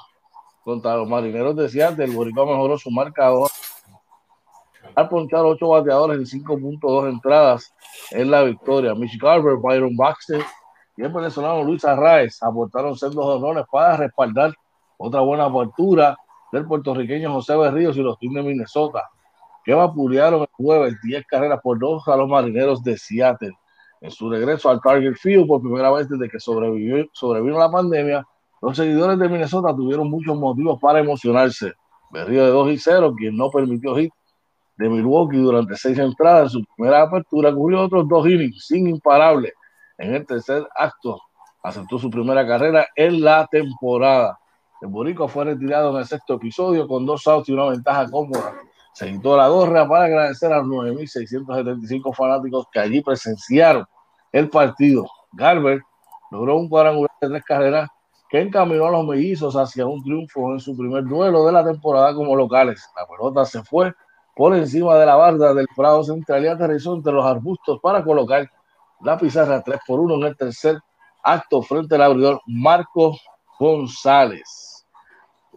contra los marineros de Seattle. El Boricua mejoró su marcador al ponchar ocho bateadores en 5.2 entradas en la victoria. Mitch Garber, Byron Baxter y el venezolano Luis Arraez aportaron sendos honores para respaldar otra buena apertura del puertorriqueño José Berríos y los Twins de Minnesota, que vapulearon el jueves 10 carreras por dos a los marineros de Seattle. En su regreso al Target Field por primera vez desde que sobrevivió, sobrevino la pandemia, los seguidores de Minnesota tuvieron muchos motivos para emocionarse. Berrío de 2 y 0, quien no permitió hit, de Milwaukee durante seis entradas. En su primera apertura cubrió otros dos innings sin imparable. En el tercer acto aceptó su primera carrera en la temporada. El Borico fue retirado en el sexto episodio con dos outs y una ventaja cómoda. Se quitó la gorra para agradecer a los 9.675 fanáticos que allí presenciaron el partido. Garber logró un cuadrangular de tres carreras que encaminó a los mellizos hacia un triunfo en su primer duelo de la temporada como locales. La pelota se fue por encima de la barda del Prado Central y aterrizó entre los arbustos para colocar la pizarra 3 por 1 en el tercer acto frente al abridor Marco González.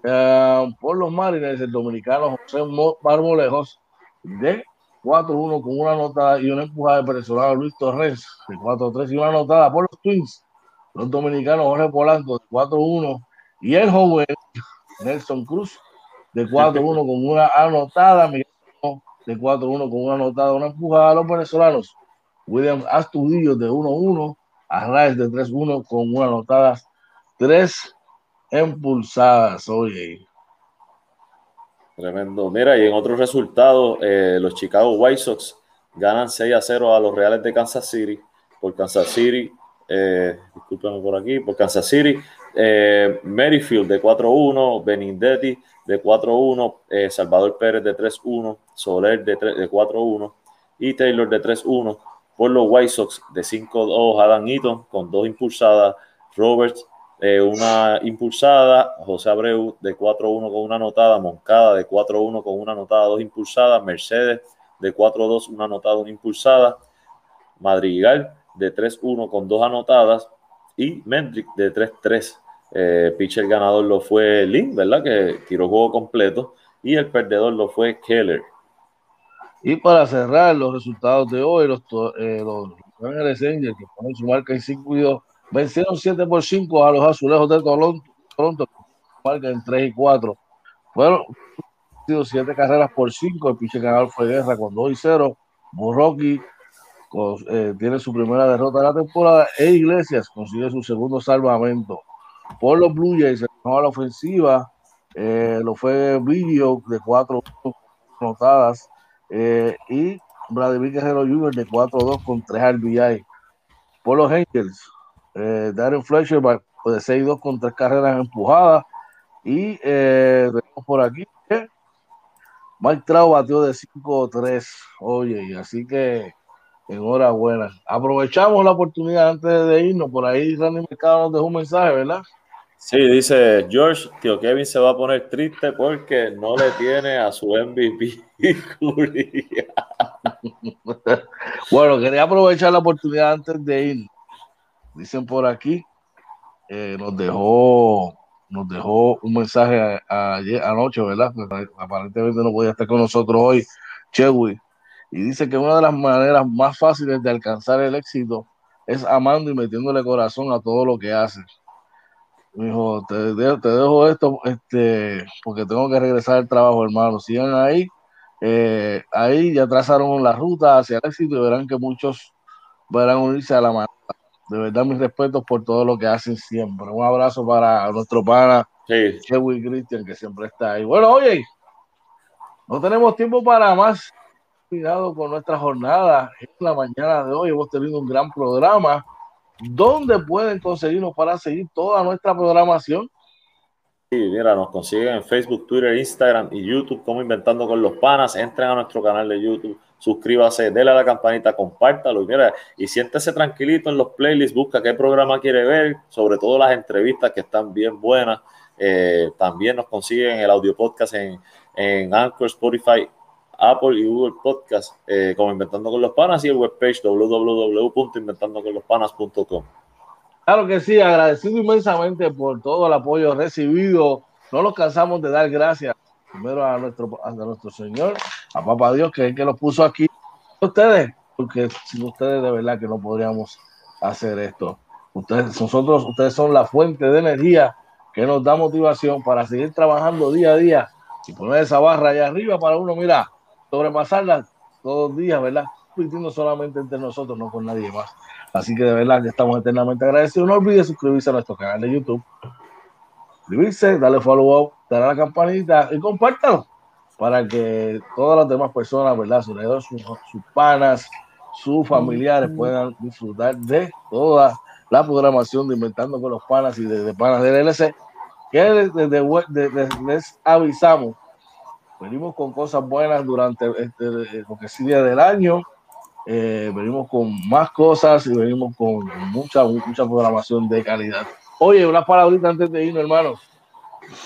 Uh, por los Marines, el dominicano José Marmolejos de 4-1 con una anotada y una empujada de personal Luis Torres de 4-3 y una anotada por los Twins. Los dominicanos Jorge Polanco de 4-1 y el joven Nelson Cruz de 4-1 con una anotada. Miguel de 4-1 con una anotada, una empujada a los venezolanos. William Astudillo de 1-1, Arraez de 3-1 con una anotada, 3 impulsadas. Oye. Tremendo. Mira, y en otros resultados, eh, los Chicago White Sox ganan 6 a 0 a los Reales de Kansas City. Por Kansas City, eh, por aquí, por Kansas City, eh, Merrifield de 4-1, Benindetti de 4-1, eh, Salvador Pérez de 3-1, Soler de, de 4-1 y Taylor de 3-1. Por los White Sox de 5-2, Adam Eaton con dos impulsadas, Roberts eh, una impulsada, José Abreu de 4-1 con una anotada, Moncada de 4-1 con una anotada, dos impulsadas, Mercedes de 4-2, una anotada, una impulsada, Madrigal de 3-1 con dos anotadas y Mendrick de 3-3. Eh, pitcher ganador lo fue Lynn, ¿verdad? Que tiró juego completo. Y el perdedor lo fue Keller. Y para cerrar los resultados de hoy, los, eh, los que ponen su marca en 5 y 2, vencieron 7 por 5 a los azulejos de Toronto, Toronto en 3 y 4. Fueron 7 carreras por 5. El pitcher ganador fue Guerra con 2 y 0. Burrocky eh, tiene su primera derrota de la temporada. E Iglesias consigue su segundo salvamento por los Blue Jays, a la ofensiva, eh, lo fue Video de cuatro anotadas eh, y Vladimir Guerrero Jr. de 4-2 con 3 RBI. Por los Angels, eh, Darren Fletcher de 6-2 con 3 carreras empujadas. Y eh, por aquí, Mike Trout batió de 5-3. Oye, así que enhorabuena. Aprovechamos la oportunidad antes de irnos. Por ahí Randy Mercado nos dejó un mensaje, ¿verdad? Sí, dice George, tío Kevin se va a poner triste porque no le tiene a su MVP. bueno, quería aprovechar la oportunidad antes de ir. Dicen por aquí, eh, nos dejó nos dejó un mensaje ayer anoche, ¿verdad? Aparentemente no podía estar con nosotros hoy, Chewy. Y dice que una de las maneras más fáciles de alcanzar el éxito es amando y metiéndole corazón a todo lo que haces me te, te, dejo esto este, porque tengo que regresar al trabajo, hermano. Sigan ahí. Eh, ahí ya trazaron la ruta hacia el éxito y verán que muchos verán unirse a la mano. De verdad, mis respetos por todo lo que hacen siempre. Un abrazo para nuestro pana, sí. Christian, que siempre está ahí. Bueno, oye, no tenemos tiempo para más. Cuidado con nuestra jornada. En la mañana de hoy hemos tenido un gran programa ¿Dónde pueden conseguirnos para seguir toda nuestra programación? Sí, mira, nos consiguen en Facebook, Twitter, Instagram y YouTube como Inventando con los Panas. Entren a nuestro canal de YouTube, suscríbase, déle a la campanita, compártalo y mira, y siéntese tranquilito en los playlists, busca qué programa quiere ver, sobre todo las entrevistas que están bien buenas. Eh, también nos consiguen el audio podcast en, en Anchor, Spotify Apple y Google Podcast eh, como Inventando con los Panas y el webpage www.inventandoconlospanas.com. Claro que sí, agradecido inmensamente por todo el apoyo recibido. No nos cansamos de dar gracias primero a nuestro, a nuestro Señor, a Papá Dios, que es el que nos puso aquí. Ustedes, porque sin ustedes de verdad que no podríamos hacer esto. Ustedes, nosotros, ustedes son la fuente de energía que nos da motivación para seguir trabajando día a día y poner esa barra allá arriba para uno, mira, sobrepasarla todos los días, ¿verdad? Compitiendo solamente entre nosotros, no con nadie más. Así que de verdad que estamos eternamente agradecidos. No olvides suscribirse a nuestro canal de YouTube. Suscribirse, darle follow up, darle a la campanita y compártalo. para que todas las demás personas, ¿verdad? Sus, sus panas, sus familiares puedan disfrutar de toda la programación de Inventando con los Panas y de, Panas del LC, que desde, les avisamos, venimos con cosas buenas durante este, lo que sigue del año, eh, venimos con más cosas y venimos con mucha, mucha programación de calidad. Oye, unas palabritas antes de irnos, hermano.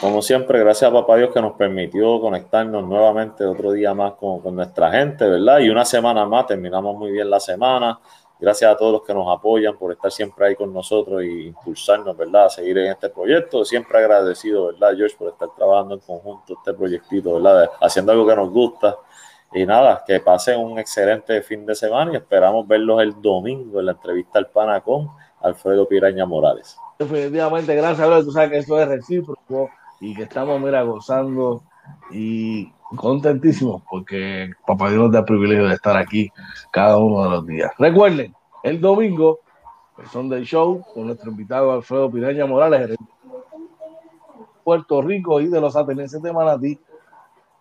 Como siempre, gracias a Papá Dios que nos permitió conectarnos nuevamente otro día más con, con, nuestra gente, ¿verdad? Y una semana más, terminamos muy bien la semana. Gracias a todos los que nos apoyan por estar siempre ahí con nosotros y impulsarnos, ¿verdad? A seguir en este proyecto. Siempre agradecido, ¿verdad, George, por estar trabajando en conjunto este proyectito, ¿verdad? Haciendo algo que nos gusta. Y nada, que pasen un excelente fin de semana y esperamos verlos el domingo en la entrevista al PANA con Alfredo Piraña Morales. Definitivamente, gracias, Alfredo. Tú sabes que esto es recíproco y que estamos, mira, gozando y contentísimos porque Papá Dios nos da el privilegio de estar aquí cada uno de los días. Recuerden, el domingo, el Sunday Show con nuestro invitado Alfredo Piraña Morales, de Puerto Rico y de los atenienses de Manatí.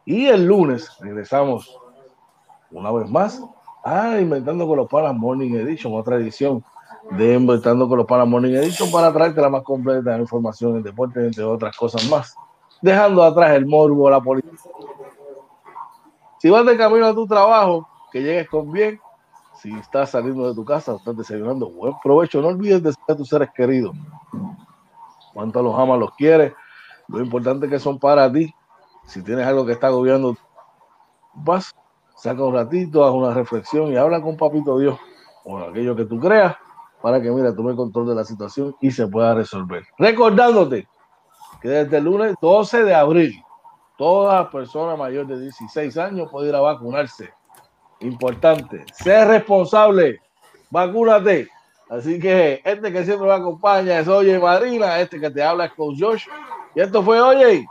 Y el lunes regresamos una vez más a Inventando con los Panas Morning Edition, otra edición de Inventando con los Panas Morning Edition para traerte la más completa información en deporte, entre otras cosas más. Dejando atrás el morbo, la política si vas de camino a tu trabajo, que llegues con bien. Si estás saliendo de tu casa, estás desayunando, buen provecho. No olvides de a tus seres queridos. Cuánto los amas, los quieres. Lo importante que son para ti. Si tienes algo que está agobiando, vas, saca un ratito, haz una reflexión y habla con Papito Dios o aquello que tú creas para que, mira, tome control de la situación y se pueda resolver. Recordándote que desde el lunes 12 de abril Toda persona mayor de 16 años puede ir a vacunarse. Importante, ser responsable, vacúnate. Así que este que siempre me acompaña es Oye Marina, este que te habla es con Josh. Y esto fue Oye.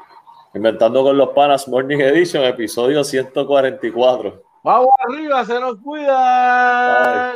Inventando con los panas Morning Edition, episodio 144. Vamos arriba, se nos cuida.